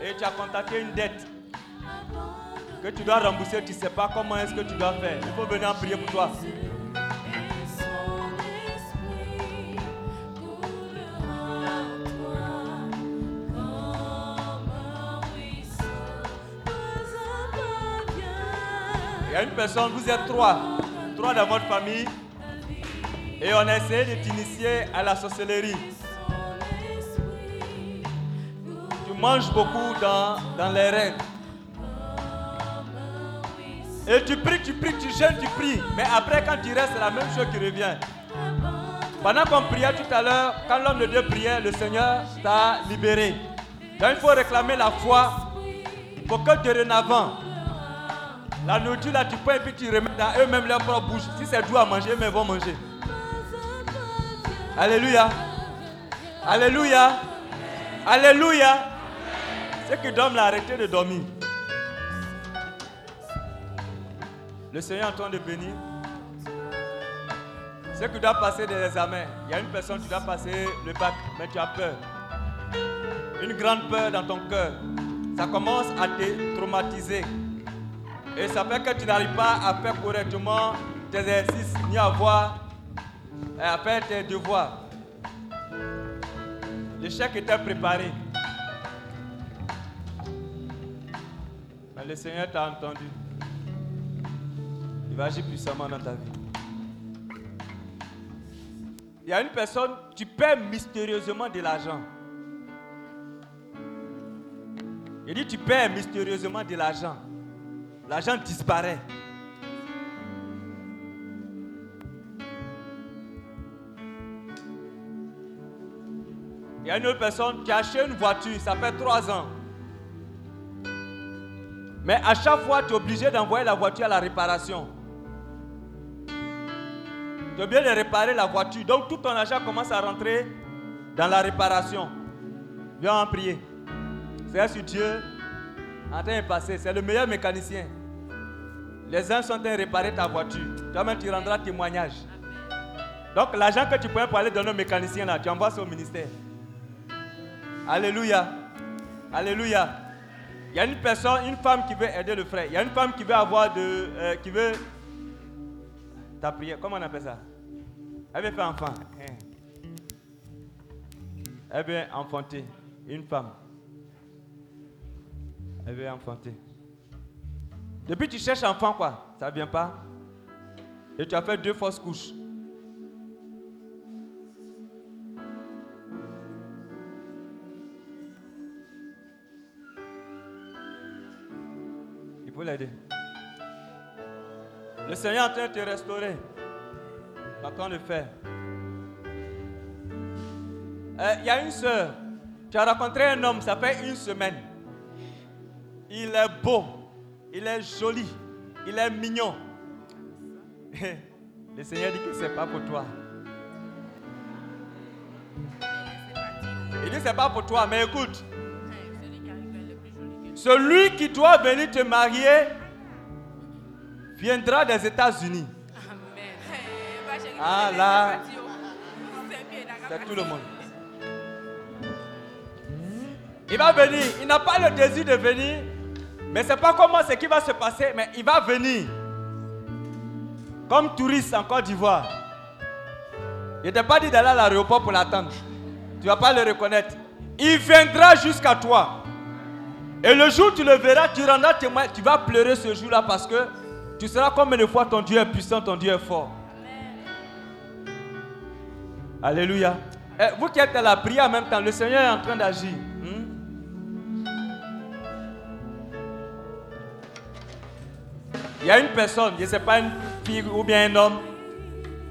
et tu as contacté une dette que tu dois rembourser, tu ne sais pas comment est-ce que tu dois faire. Il faut venir en prier pour toi. Il y a une personne, vous êtes trois, trois dans votre famille, et on a essayé de t'initier à la sorcellerie. Tu manges beaucoup dans, dans les règles. Et tu pries, tu pries, tu jeûnes, tu pries. Mais après, quand tu restes, c'est la même chose qui revient. Pendant qu'on priait tout à l'heure, quand l'homme de Dieu priait, le Seigneur t'a libéré. Donc il faut réclamer la foi pour que dorénavant, la nourriture là, tu prends et puis tu remets dans eux-mêmes leur propre bouche. Si c'est doux à manger, eux-mêmes vont manger. Alléluia. Alléluia. Alléluia. Ceux qui dorment arrêtez de dormir. Le Seigneur est en train de bénir. Ceux qui doivent passer des examens, il y a une personne qui doit passer le bac, mais tu as peur. Une grande peur dans ton cœur. Ça commence à te traumatiser. Et ça fait que tu n'arrives pas à faire correctement tes exercices, ni à voir, à faire tes devoirs. L'échec était préparé. Mais le Seigneur t'a entendu. Il va agir puissamment dans ta vie. Il y a une personne, tu perds mystérieusement de l'argent. Il dit, tu perds mystérieusement de l'argent. L'argent disparaît. Il y a une autre personne qui a acheté une voiture, ça fait trois ans. Mais à chaque fois, tu es obligé d'envoyer la voiture à la réparation. Tu es obligé de réparer la voiture. Donc tout ton argent commence à rentrer dans la réparation. Viens en prier. C'est sur Dieu en train de passer. C'est le meilleur mécanicien. Les uns sont en train de réparer ta voiture. Toi-même, tu rendras témoignage. Donc l'argent que tu pourrais pour aller donner au mécanicien là, tu envoies ça au ministère. Alléluia. Alléluia. Il y a une personne, une femme qui veut aider le frère. Il y a une femme qui veut avoir de. euh, qui veut. Ta prière, comment on appelle ça? Elle veut faire enfant. Elle veut enfanter. Une femme. Elle veut enfanter. Depuis tu cherches enfant, quoi. Ça ne vient pas. Et tu as fait deux fausses couches. Faut l'aider. Le Seigneur est en train de te restaurer. Train de faire. Euh, Il y a une soeur. Tu as rencontré un homme, ça fait une semaine. Il est beau. Il est joli. Il est mignon. *laughs* Le Seigneur dit que ce n'est pas pour toi. Il dit que ce n'est pas pour toi, mais écoute. Celui qui doit venir te marier viendra des États-Unis. Ah là, c'est tout le monde. Il va venir. Il n'a pas le désir de venir. Mais ce n'est pas comment ce qui va se passer. Mais il va venir. Comme touriste en Côte d'Ivoire. Il ne t'a pas dit d'aller à l'aéroport pour l'attendre. Tu ne vas pas le reconnaître. Il viendra jusqu'à toi. Et le jour où tu le verras, tu rendras témoin. Tu vas pleurer ce jour-là parce que tu seras comme une fois ton Dieu est puissant, ton Dieu est fort. Alléluia. Eh, vous qui êtes à la prière en même temps, le Seigneur est en train d'agir. Hmm? Il y a une personne, je ne sais pas, une fille ou bien un homme,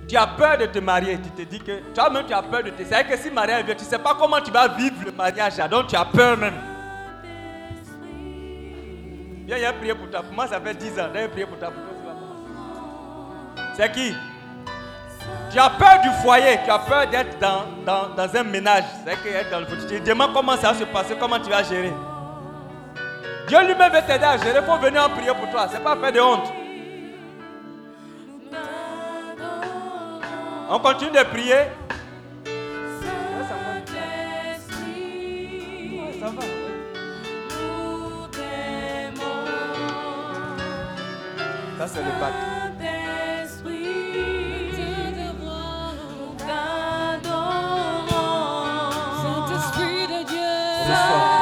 tu as peur de te marier. Tu te dis que toi-même, tu as peur de te. C'est vrai que si mariage vient, tu ne sais pas comment tu vas vivre le mariage. Donc tu as peur même. Viens, il a prié pour. Pour moi, ça fait 10 ans. Viens prier pour commencer. C'est qui? Tu as peur du foyer. Tu as peur d'être dans, dans, dans un ménage. C'est que être dans le foyer. Tu comment ça va se passer, comment tu vas gérer? Dieu lui-même veut t'aider à gérer. Il faut venir en prier pour toi. Ce n'est pas faire de honte. On continue de prier. Ça, c'est le bac. Ce soir.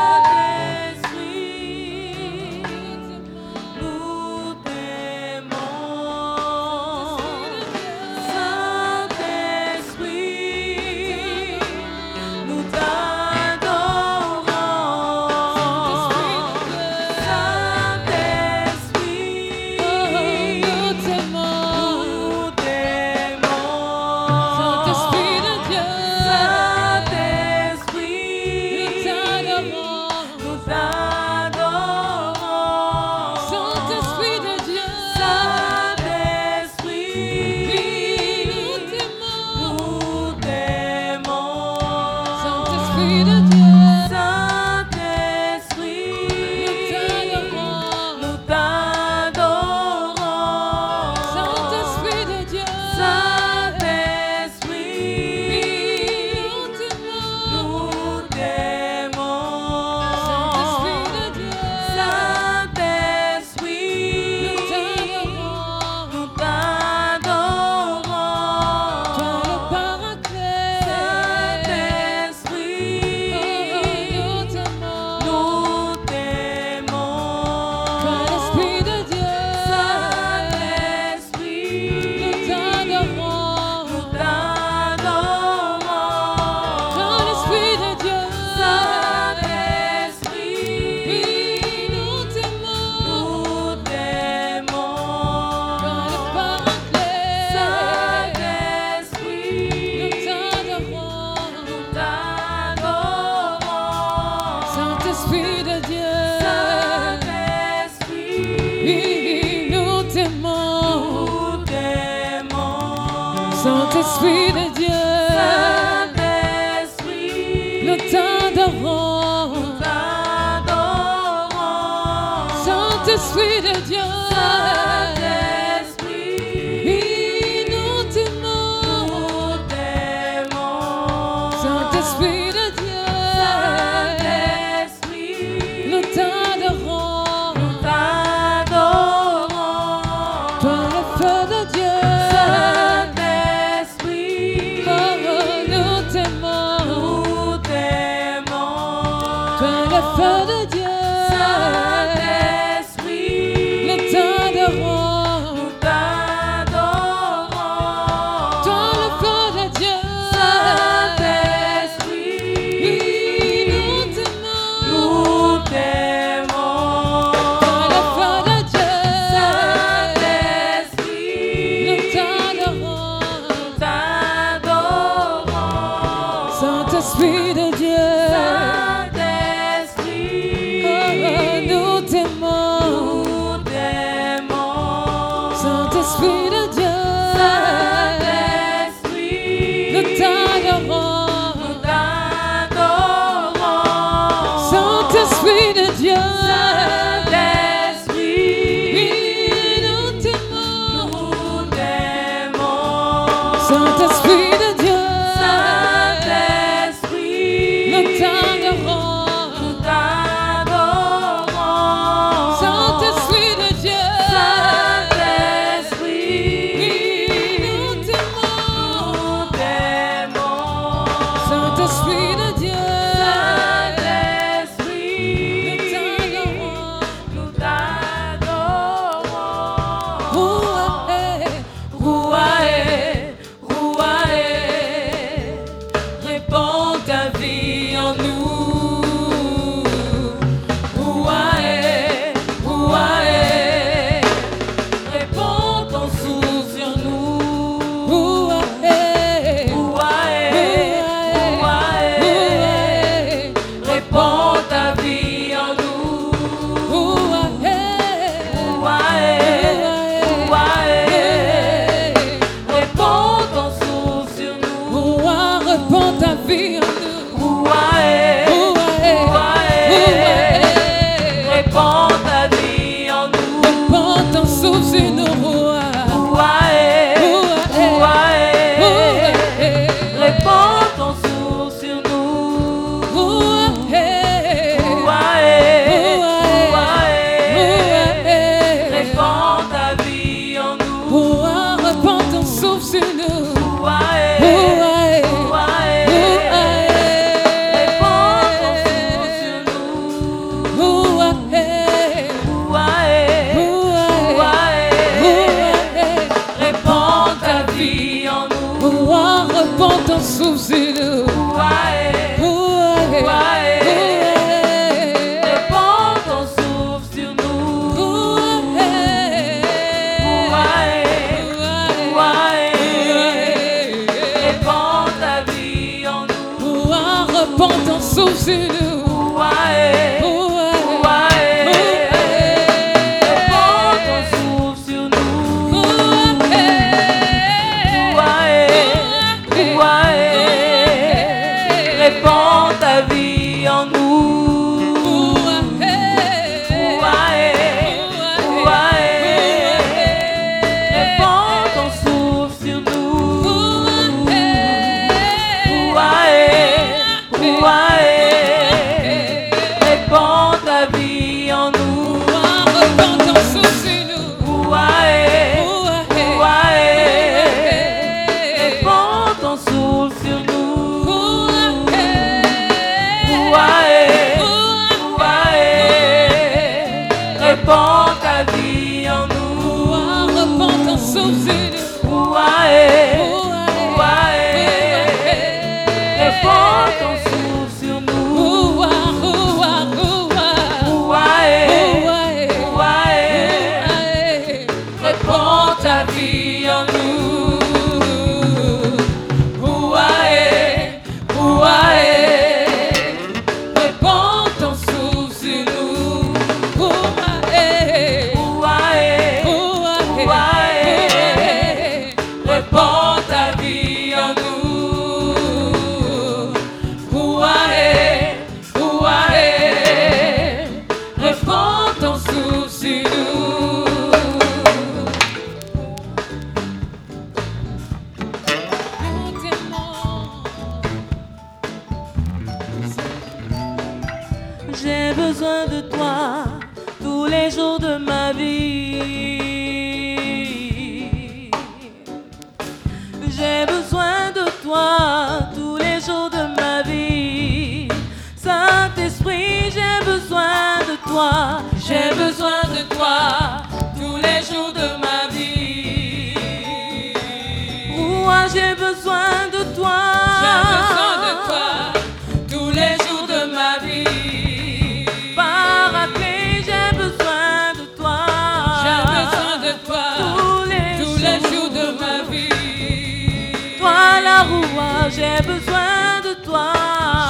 Besoin de toi.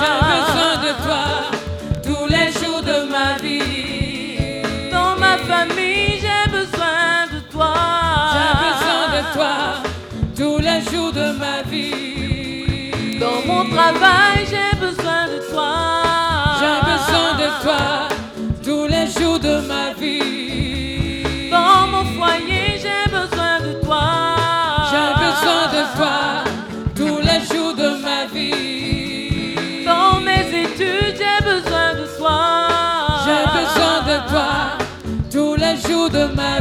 J'ai besoin de toi tous les jours de ma vie. Dans ma famille, j'ai besoin de toi. J'ai besoin de toi tous les jours de ma vie. Dans mon travail, j'ai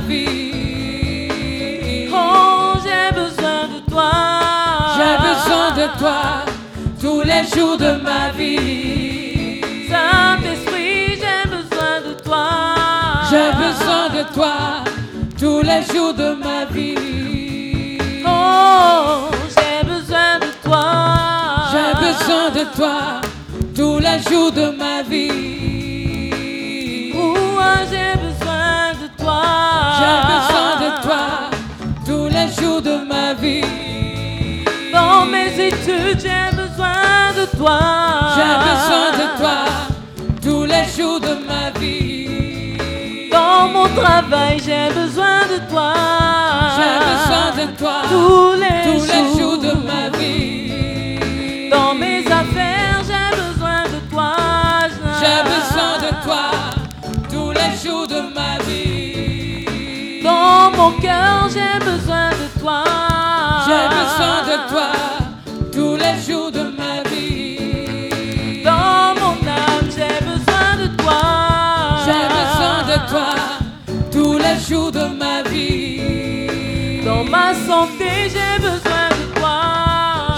vie. Oh, j'ai besoin de toi. J'ai besoin de toi tous les jours de ma vie. Saint-Esprit, j'ai besoin de toi. J'ai besoin de toi tous les jours de ma vie. Oh, j'ai besoin de toi. J'ai besoin de toi tous les jours de ma vie. Toi. J'ai besoin de toi tous les jours de ma vie. Dans mon travail, j'ai besoin de toi. J'ai besoin de toi tous les, tous les jours. jours de ma vie. Dans mes affaires, j'ai besoin de toi. J'ai besoin de toi tous les jours de ma vie. Dans mon cœur, j'ai besoin de toi. J'ai besoin de toi ma santé, j'ai besoin de toi.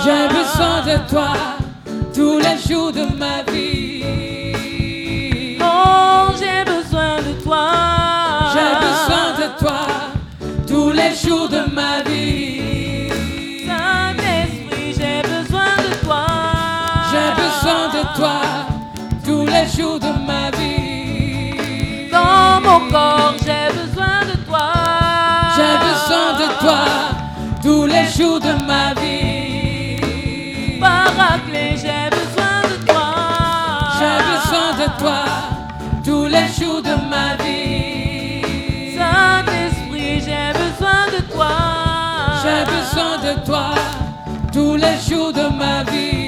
J'ai besoin de toi tous les jours de ma vie. Oh, j'ai besoin de toi. J'ai besoin de toi tous les jours de ma vie. Saint-Esprit, j'ai besoin de toi. J'ai besoin de toi tous les jours de ma vie. Dans mon corps, j'ai besoin de toi. J'ai besoin de toi jours de ma vie. Paraclet, j'ai besoin de toi. J'ai besoin de toi tous les jours de ma vie. Saint-Esprit, j'ai besoin de toi. J'ai besoin de toi tous les jours de ma vie.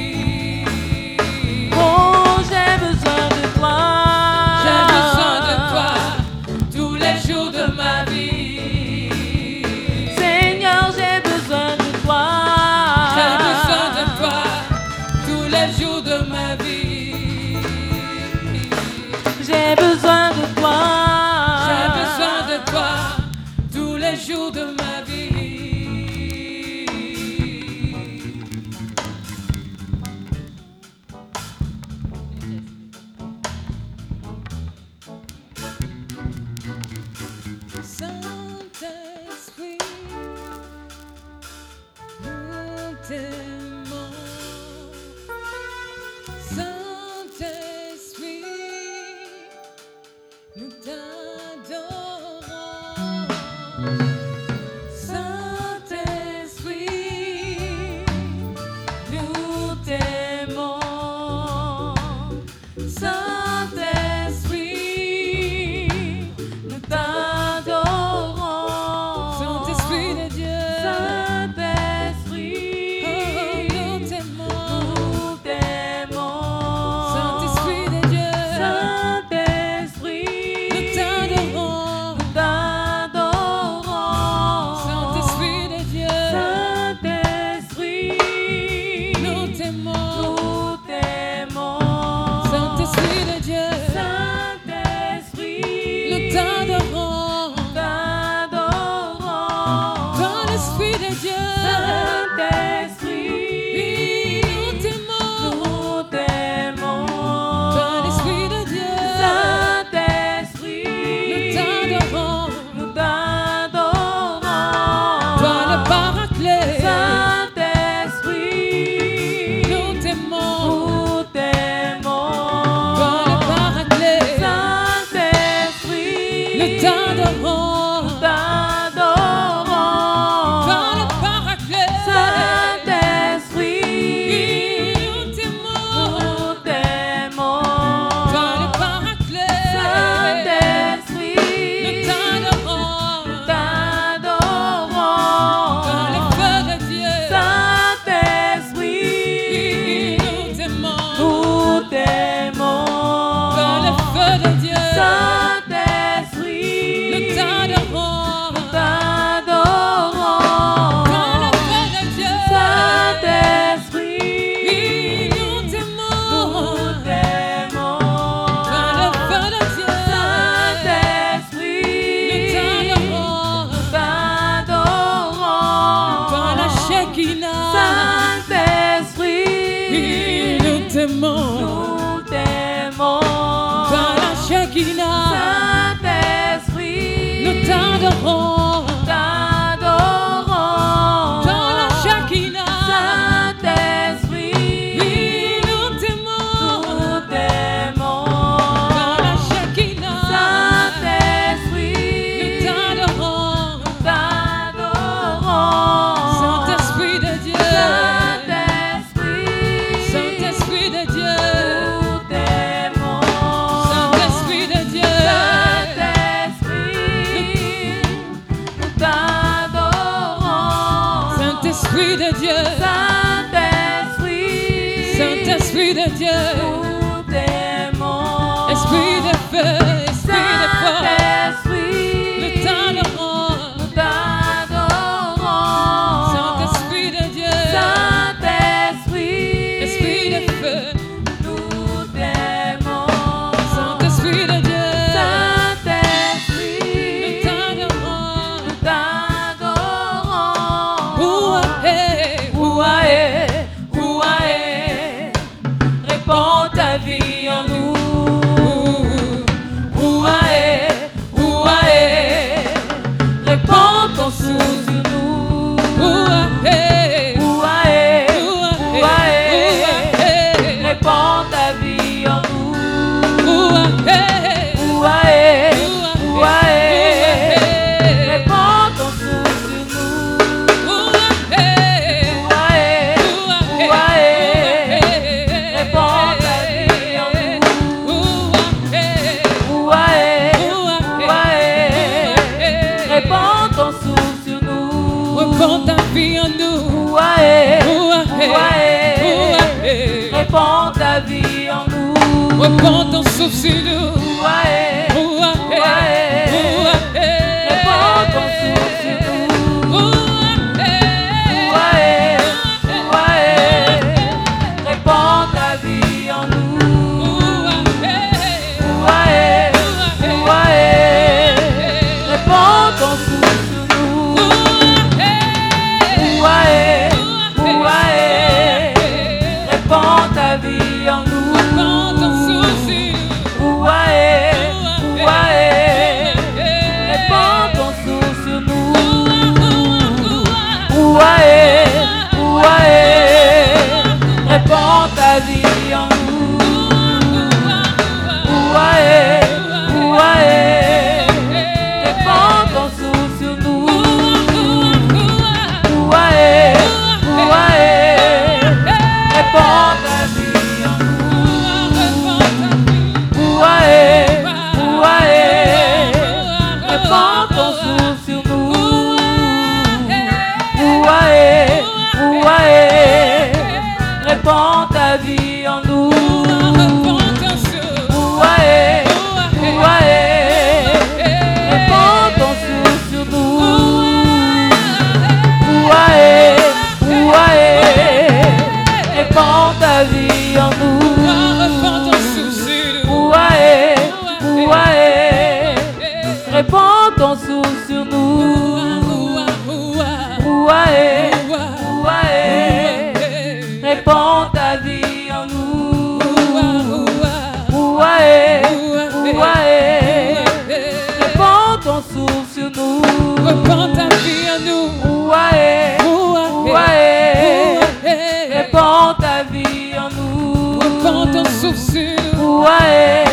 Sur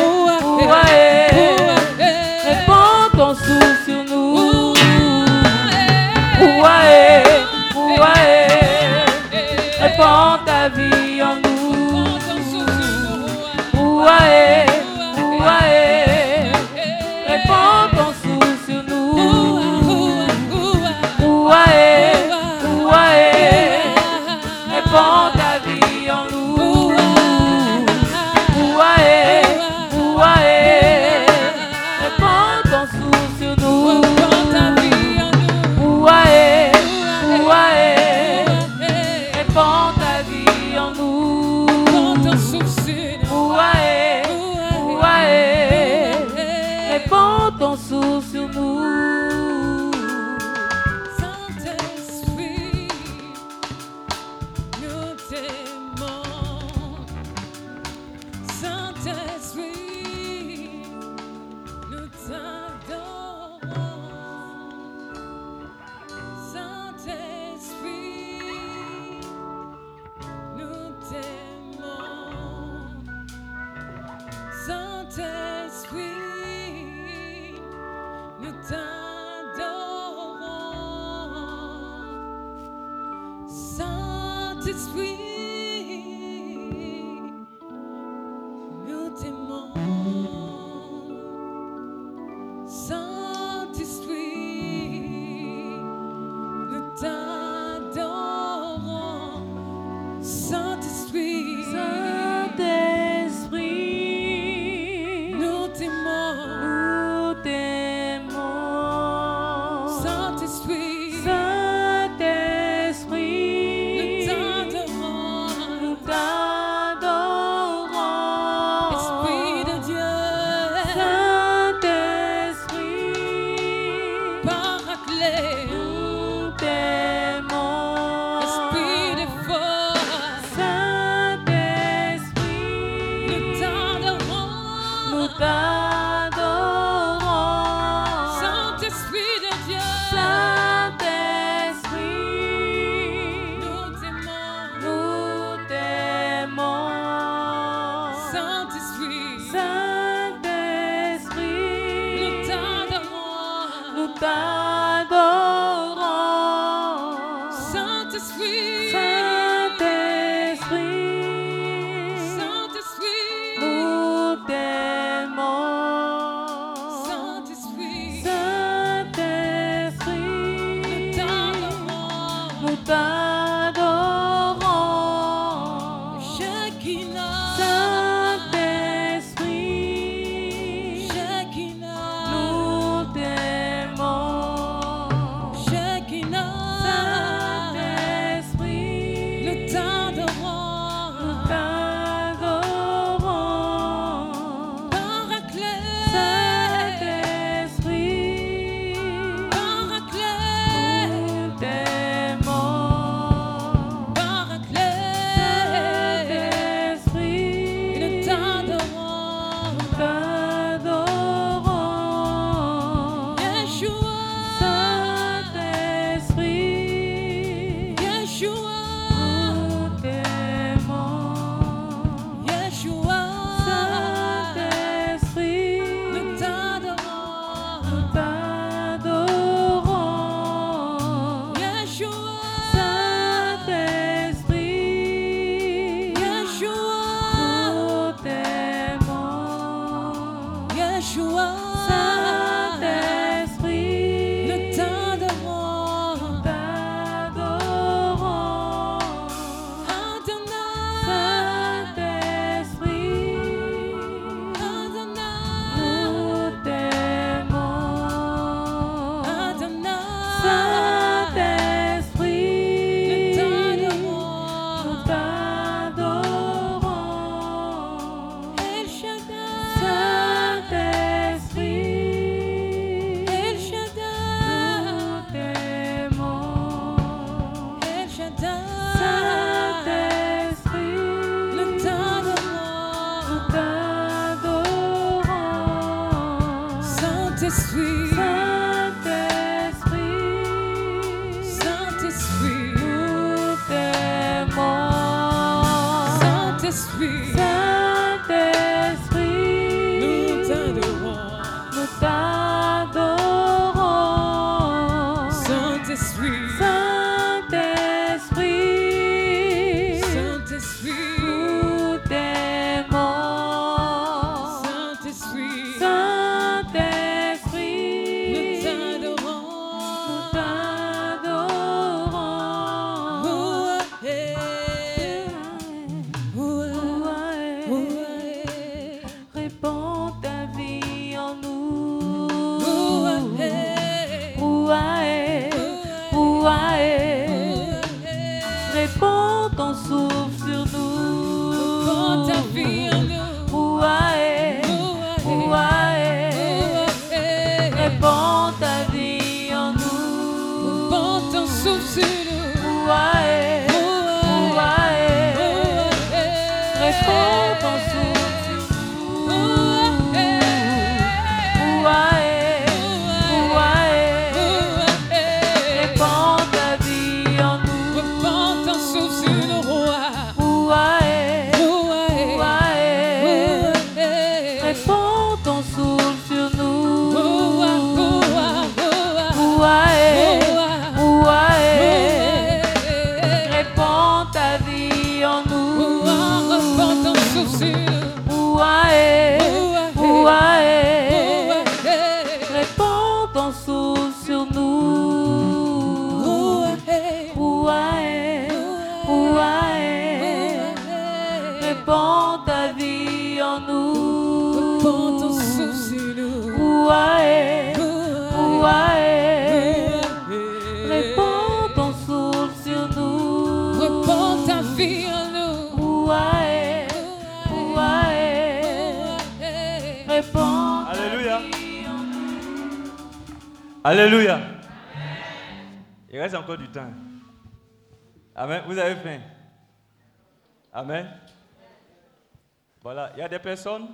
Personnes,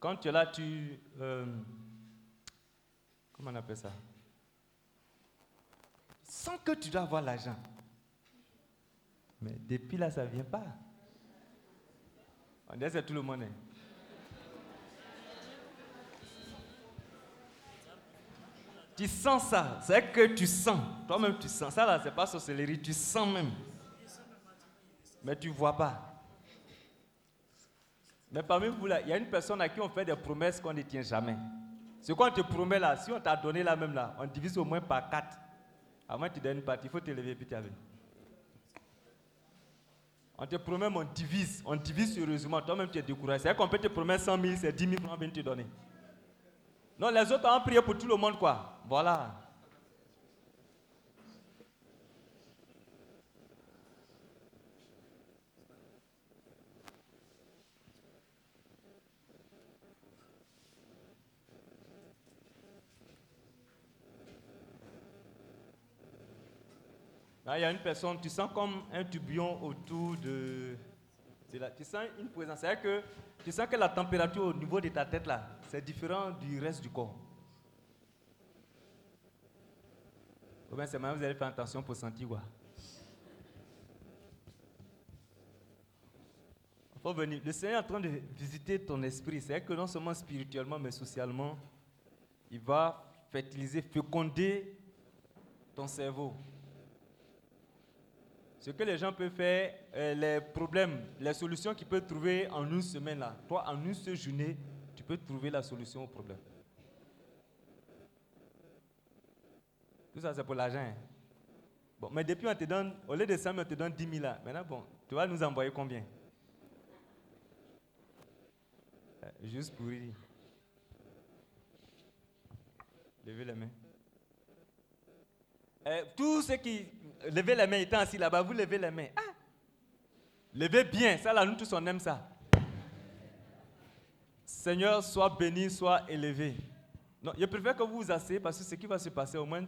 quand tu es là, tu. euh, comment on appelle ça? Sans que tu dois avoir l'argent. Mais depuis là, ça ne vient pas. On dirait que tout le monde. hein. Tu sens ça. C'est que tu sens. Toi-même, tu sens. Ça, là, c'est pas sorcellerie. Tu sens même. Mais tu vois pas. Mais parmi vous, là, il y a une personne à qui on fait des promesses qu'on ne tient jamais. Ce qu'on te promet là, si on t'a donné là même là, on divise au moins par quatre. Avant que tu donnes une partie, il faut te lever puis tu. On te promet, mais on divise. On divise sérieusement. Toi-même, tu es découragé. C'est qu'on peut te promettre 100 000, c'est 10 000 francs, on vient te donner. Non, les autres ont prié pour tout le monde, quoi. Voilà. Il y a une personne, tu sens comme un tourbillon autour de. c'est tu sens une présence. C'est-à-dire que tu sens que la température au niveau de ta tête là, c'est différent du reste du corps. Ou bien c'est maintenant vous allez faire attention pour sentir quoi. Faut venir. Le Seigneur est en train de visiter ton esprit. C'est-à-dire que non seulement spirituellement, mais socialement, il va fertiliser, féconder ton cerveau. Ce que les gens peuvent faire, euh, les problèmes, les solutions qu'ils peuvent trouver en une semaine là, toi en une journée, tu peux trouver la solution au problème. Tout ça c'est pour l'argent. hein. Bon, mais depuis on te donne, au lieu de 100 000, on te donne 10 000 là. Maintenant bon, tu vas nous envoyer combien? Euh, Juste pour rire. Levez les mains. Euh, ceux qui levaient les mains étant assis là-bas, vous levez les mains. Ah! Levez bien, ça là, nous tous on aime ça. Seigneur, sois béni, sois élevé. Non, je préfère que vous vous asseyez parce que ce qui va se passer, au moins,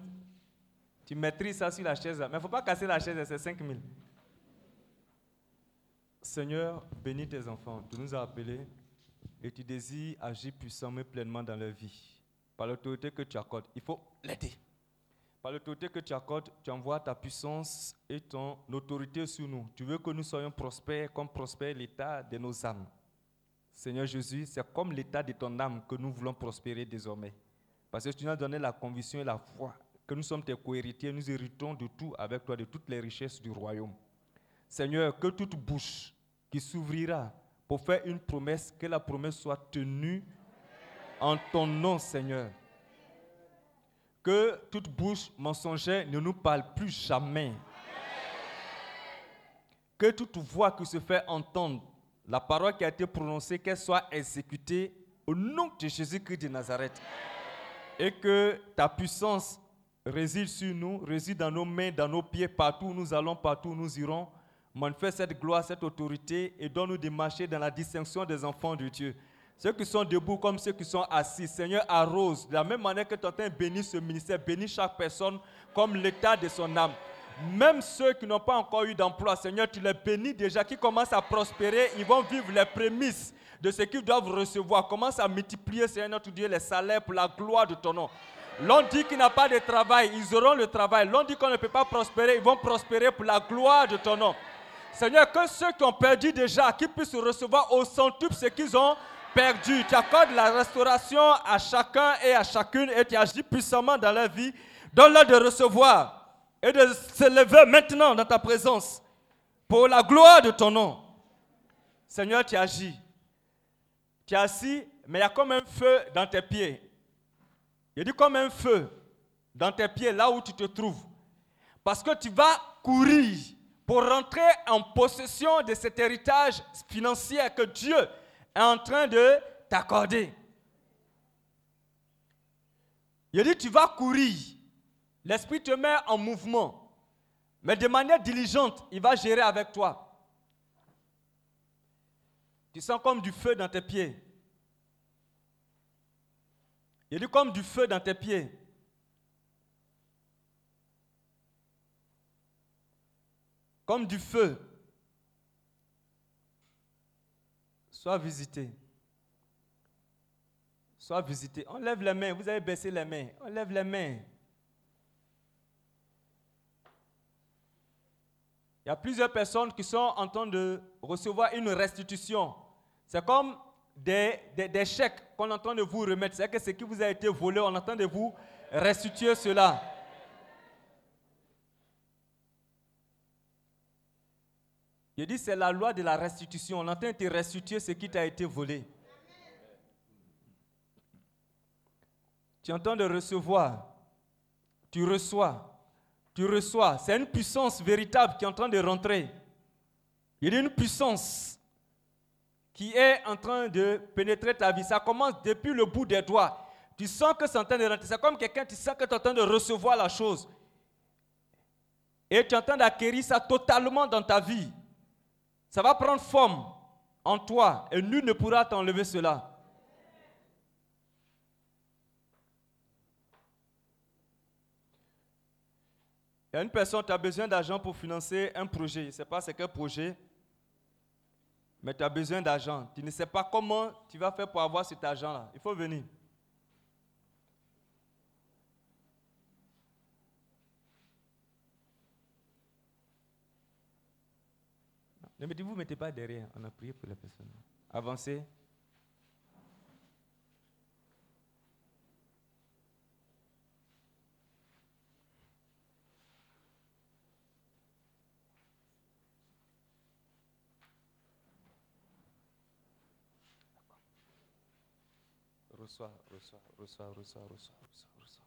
tu maîtrises ça sur la chaise. Mais il ne faut pas casser la chaise, c'est 5 000. Seigneur, bénis tes enfants. Tu nous as appelés et tu désires agir puissamment et pleinement dans leur vie. Par l'autorité que tu accordes, il faut l'aider. Par l'autorité que tu accordes, tu envoies ta puissance et ton autorité sur nous. Tu veux que nous soyons prospères comme prospère l'état de nos âmes. Seigneur Jésus, c'est comme l'état de ton âme que nous voulons prospérer désormais. Parce que tu nous as donné la conviction et la foi que nous sommes tes cohéritiers, nous héritons de tout avec toi, de toutes les richesses du royaume. Seigneur, que toute bouche qui s'ouvrira pour faire une promesse, que la promesse soit tenue en ton nom, Seigneur. Que toute bouche mensongère ne nous parle plus jamais. Que toute voix qui se fait entendre, la parole qui a été prononcée, qu'elle soit exécutée au nom de Jésus-Christ de Nazareth. Et que ta puissance réside sur nous, réside dans nos mains, dans nos pieds, partout où nous allons, partout où nous irons. Manifeste cette gloire, cette autorité et donne-nous de marcher dans la distinction des enfants de Dieu. Ceux qui sont debout comme ceux qui sont assis, Seigneur, arrose de la même manière que tu entends bénir ce ministère, bénis chaque personne comme l'état de son âme. Même ceux qui n'ont pas encore eu d'emploi, Seigneur, tu les bénis déjà, qui commencent à prospérer, ils vont vivre les prémices de ce qu'ils doivent recevoir. Commence à multiplier, Seigneur notre Dieu, les salaires pour la gloire de ton nom. L'on dit qu'il n'a pas de travail, ils auront le travail. L'on dit qu'on ne peut pas prospérer, ils vont prospérer pour la gloire de ton nom. Seigneur, que ceux qui ont perdu déjà, qu'ils puissent recevoir au centuple ce qu'ils ont perdu. Tu accordes la restauration à chacun et à chacune et tu agis puissamment dans leur vie. Donne-leur de recevoir et de se lever maintenant dans ta présence pour la gloire de ton nom. Seigneur, tu agis. Tu es assis, mais il y a comme un feu dans tes pieds. Il dit comme un feu dans tes pieds, là où tu te trouves. Parce que tu vas courir pour rentrer en possession de cet héritage financier que Dieu est en train de t'accorder. Il dit, tu vas courir. L'Esprit te met en mouvement. Mais de manière diligente, il va gérer avec toi. Tu sens comme du feu dans tes pieds. Il dit comme du feu dans tes pieds. Comme du feu. Sois visité. Sois visité. On lève les mains. Vous avez baissé les mains. On lève les mains. Il y a plusieurs personnes qui sont en train de recevoir une restitution. C'est comme des, des, chèques qu'on entend de vous remettre. C'est que ce qui vous a été volé, on entend de vous restituer cela. Je dis, c'est la loi de la restitution. On entend te restituer ce qui t'a été volé. Tu entends de recevoir. Tu reçois. Tu reçois. C'est une puissance véritable qui est en train de rentrer. Il y a une puissance qui est en train de pénétrer ta vie. Ça commence depuis le bout des doigts. Tu sens que c'est en train de rentrer. C'est comme quelqu'un, tu sens que tu es en train de recevoir la chose. Et tu es en train d'acquérir ça totalement dans ta vie. Ça va prendre forme en toi et nul ne pourra t'enlever cela. Il y a une personne, qui a besoin d'argent pour financer un projet. Je ne sais pas c'est quel projet mais tu as besoin d'argent. Tu ne sais pas comment tu vas faire pour avoir cet argent-là. Il faut venir. Ne me dites, vous ne mettez pas derrière. On a prié pour la personne. Avancez. Reçois, reçois, reçois, reçois, reçois, reçois, reçois.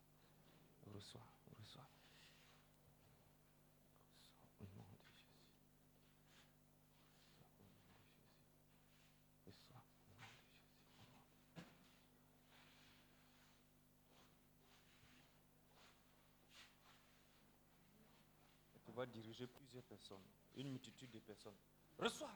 reçois. Diriger plusieurs personnes, une multitude de personnes. Reçois.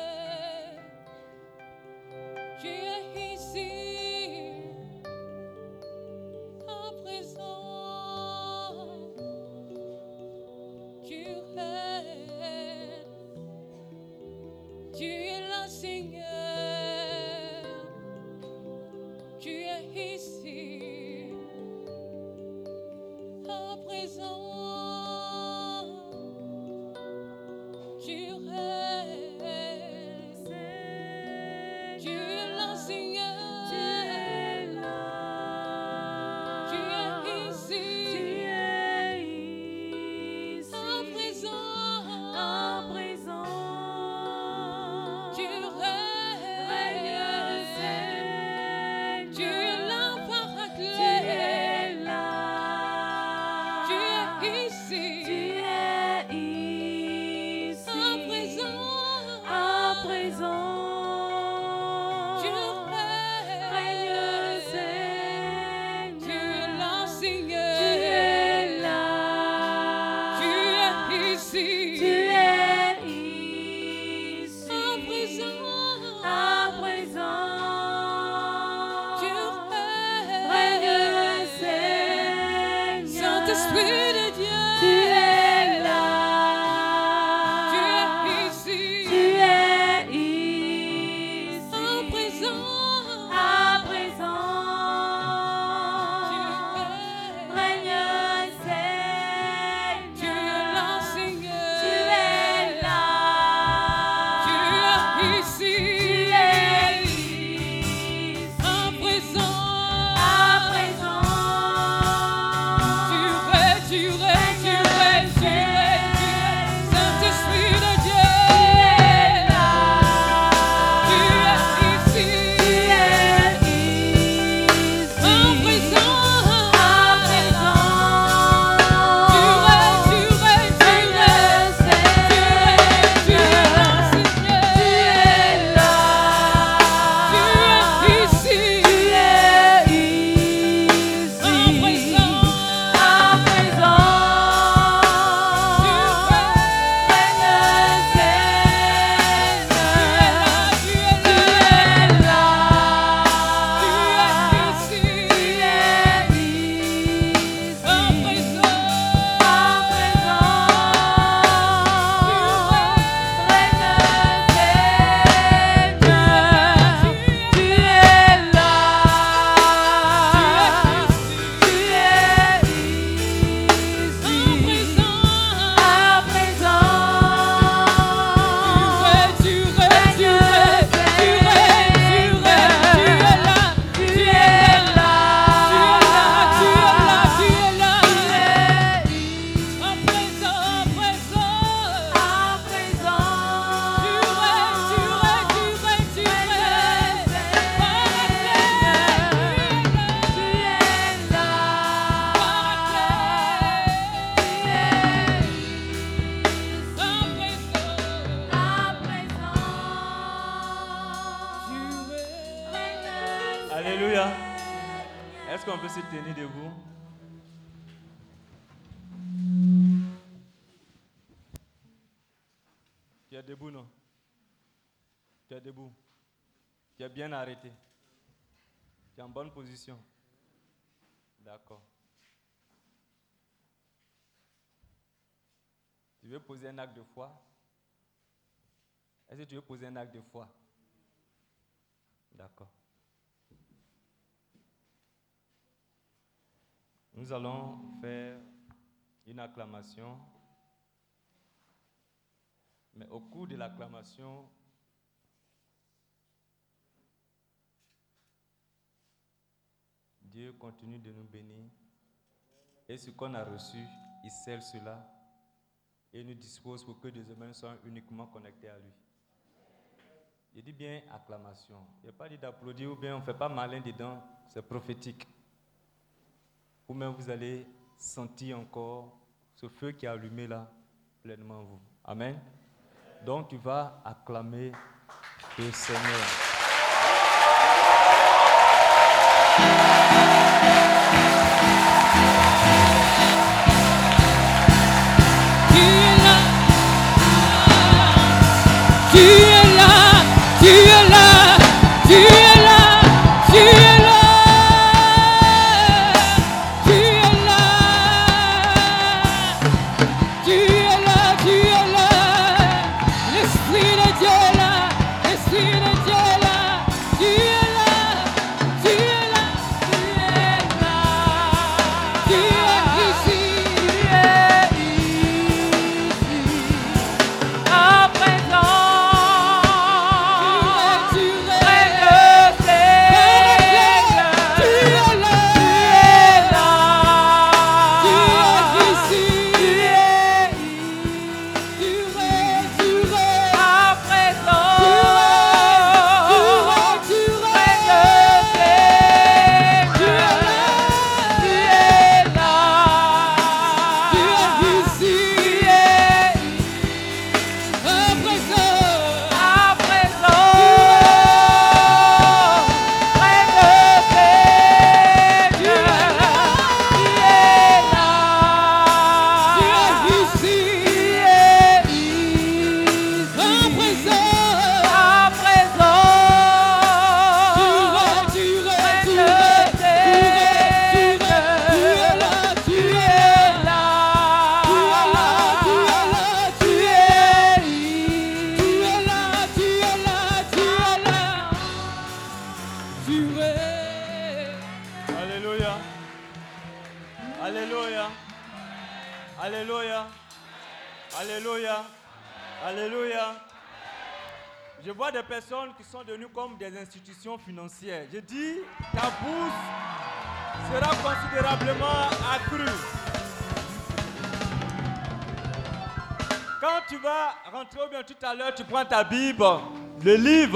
un acte de foi? Est-ce que tu veux poser un acte de foi? D'accord. Nous allons faire une acclamation. Mais au cours de l'acclamation, Dieu continue de nous bénir. Et ce qu'on a reçu, il scelle cela et nous dispose pour que des humains soient uniquement connectés à lui. Je dis bien acclamation. Il n'y a pas dit d'applaudir ou bien on ne fait pas malin dedans, c'est prophétique. Ou même vous allez sentir encore ce feu qui est allumé là pleinement vous. Amen. Donc tu vas acclamer le Seigneur.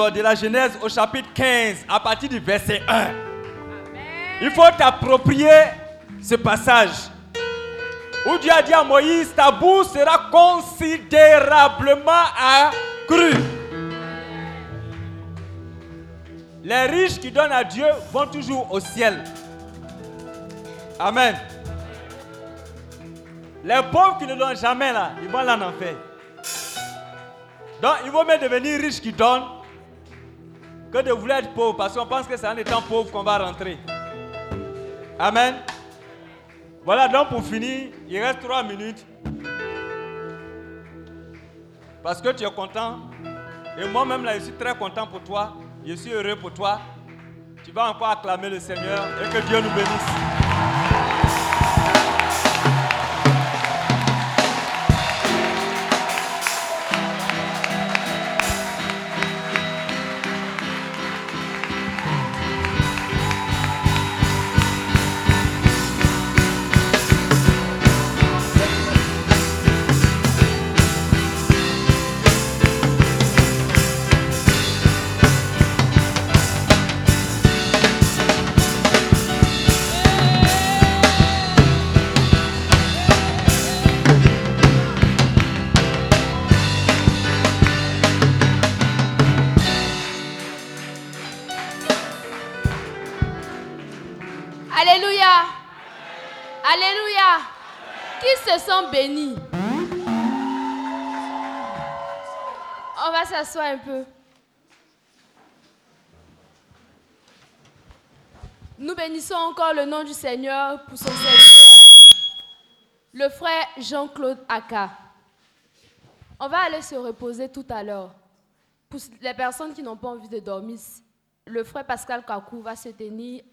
Livre de la Genèse au chapitre 15, à partir du verset 1. Il faut t'approprier ce passage où Dieu a dit à Moïse, ta bourse sera considérablement accrue. Les riches qui donnent à Dieu vont toujours au ciel. Amen. Les pauvres qui ne donnent jamais là, ils vont là en enfer. Donc il vaut mieux devenir riche qui donne que de vouloir être pauvre parce qu'on pense que c'est en étant pauvre qu'on va rentrer. Amen. Voilà donc pour finir, il reste trois minutes. Parce que tu es content. Et moi-même là, je suis très content pour toi. Je suis heureux pour toi. Tu vas encore acclamer le Seigneur et que Dieu nous bénisse. Béni On va s'asseoir un peu. Nous bénissons encore le nom du Seigneur pour son service. Le frère Jean-Claude Aka. On va aller se reposer tout à l'heure. Pour les personnes qui n'ont pas envie de dormir, le frère Pascal Kakou va se tenir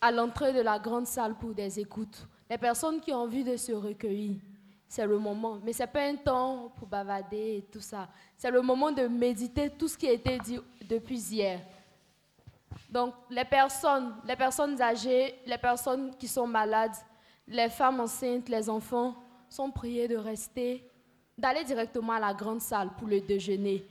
à l'entrée de la grande salle pour des écoutes. Les personnes qui ont envie de se recueillir, c'est le moment. Mais ce n'est pas un temps pour bavader et tout ça. C'est le moment de méditer tout ce qui a été dit depuis hier. Donc, les personnes, les personnes âgées, les personnes qui sont malades, les femmes enceintes, les enfants sont priés de rester, d'aller directement à la grande salle pour le déjeuner.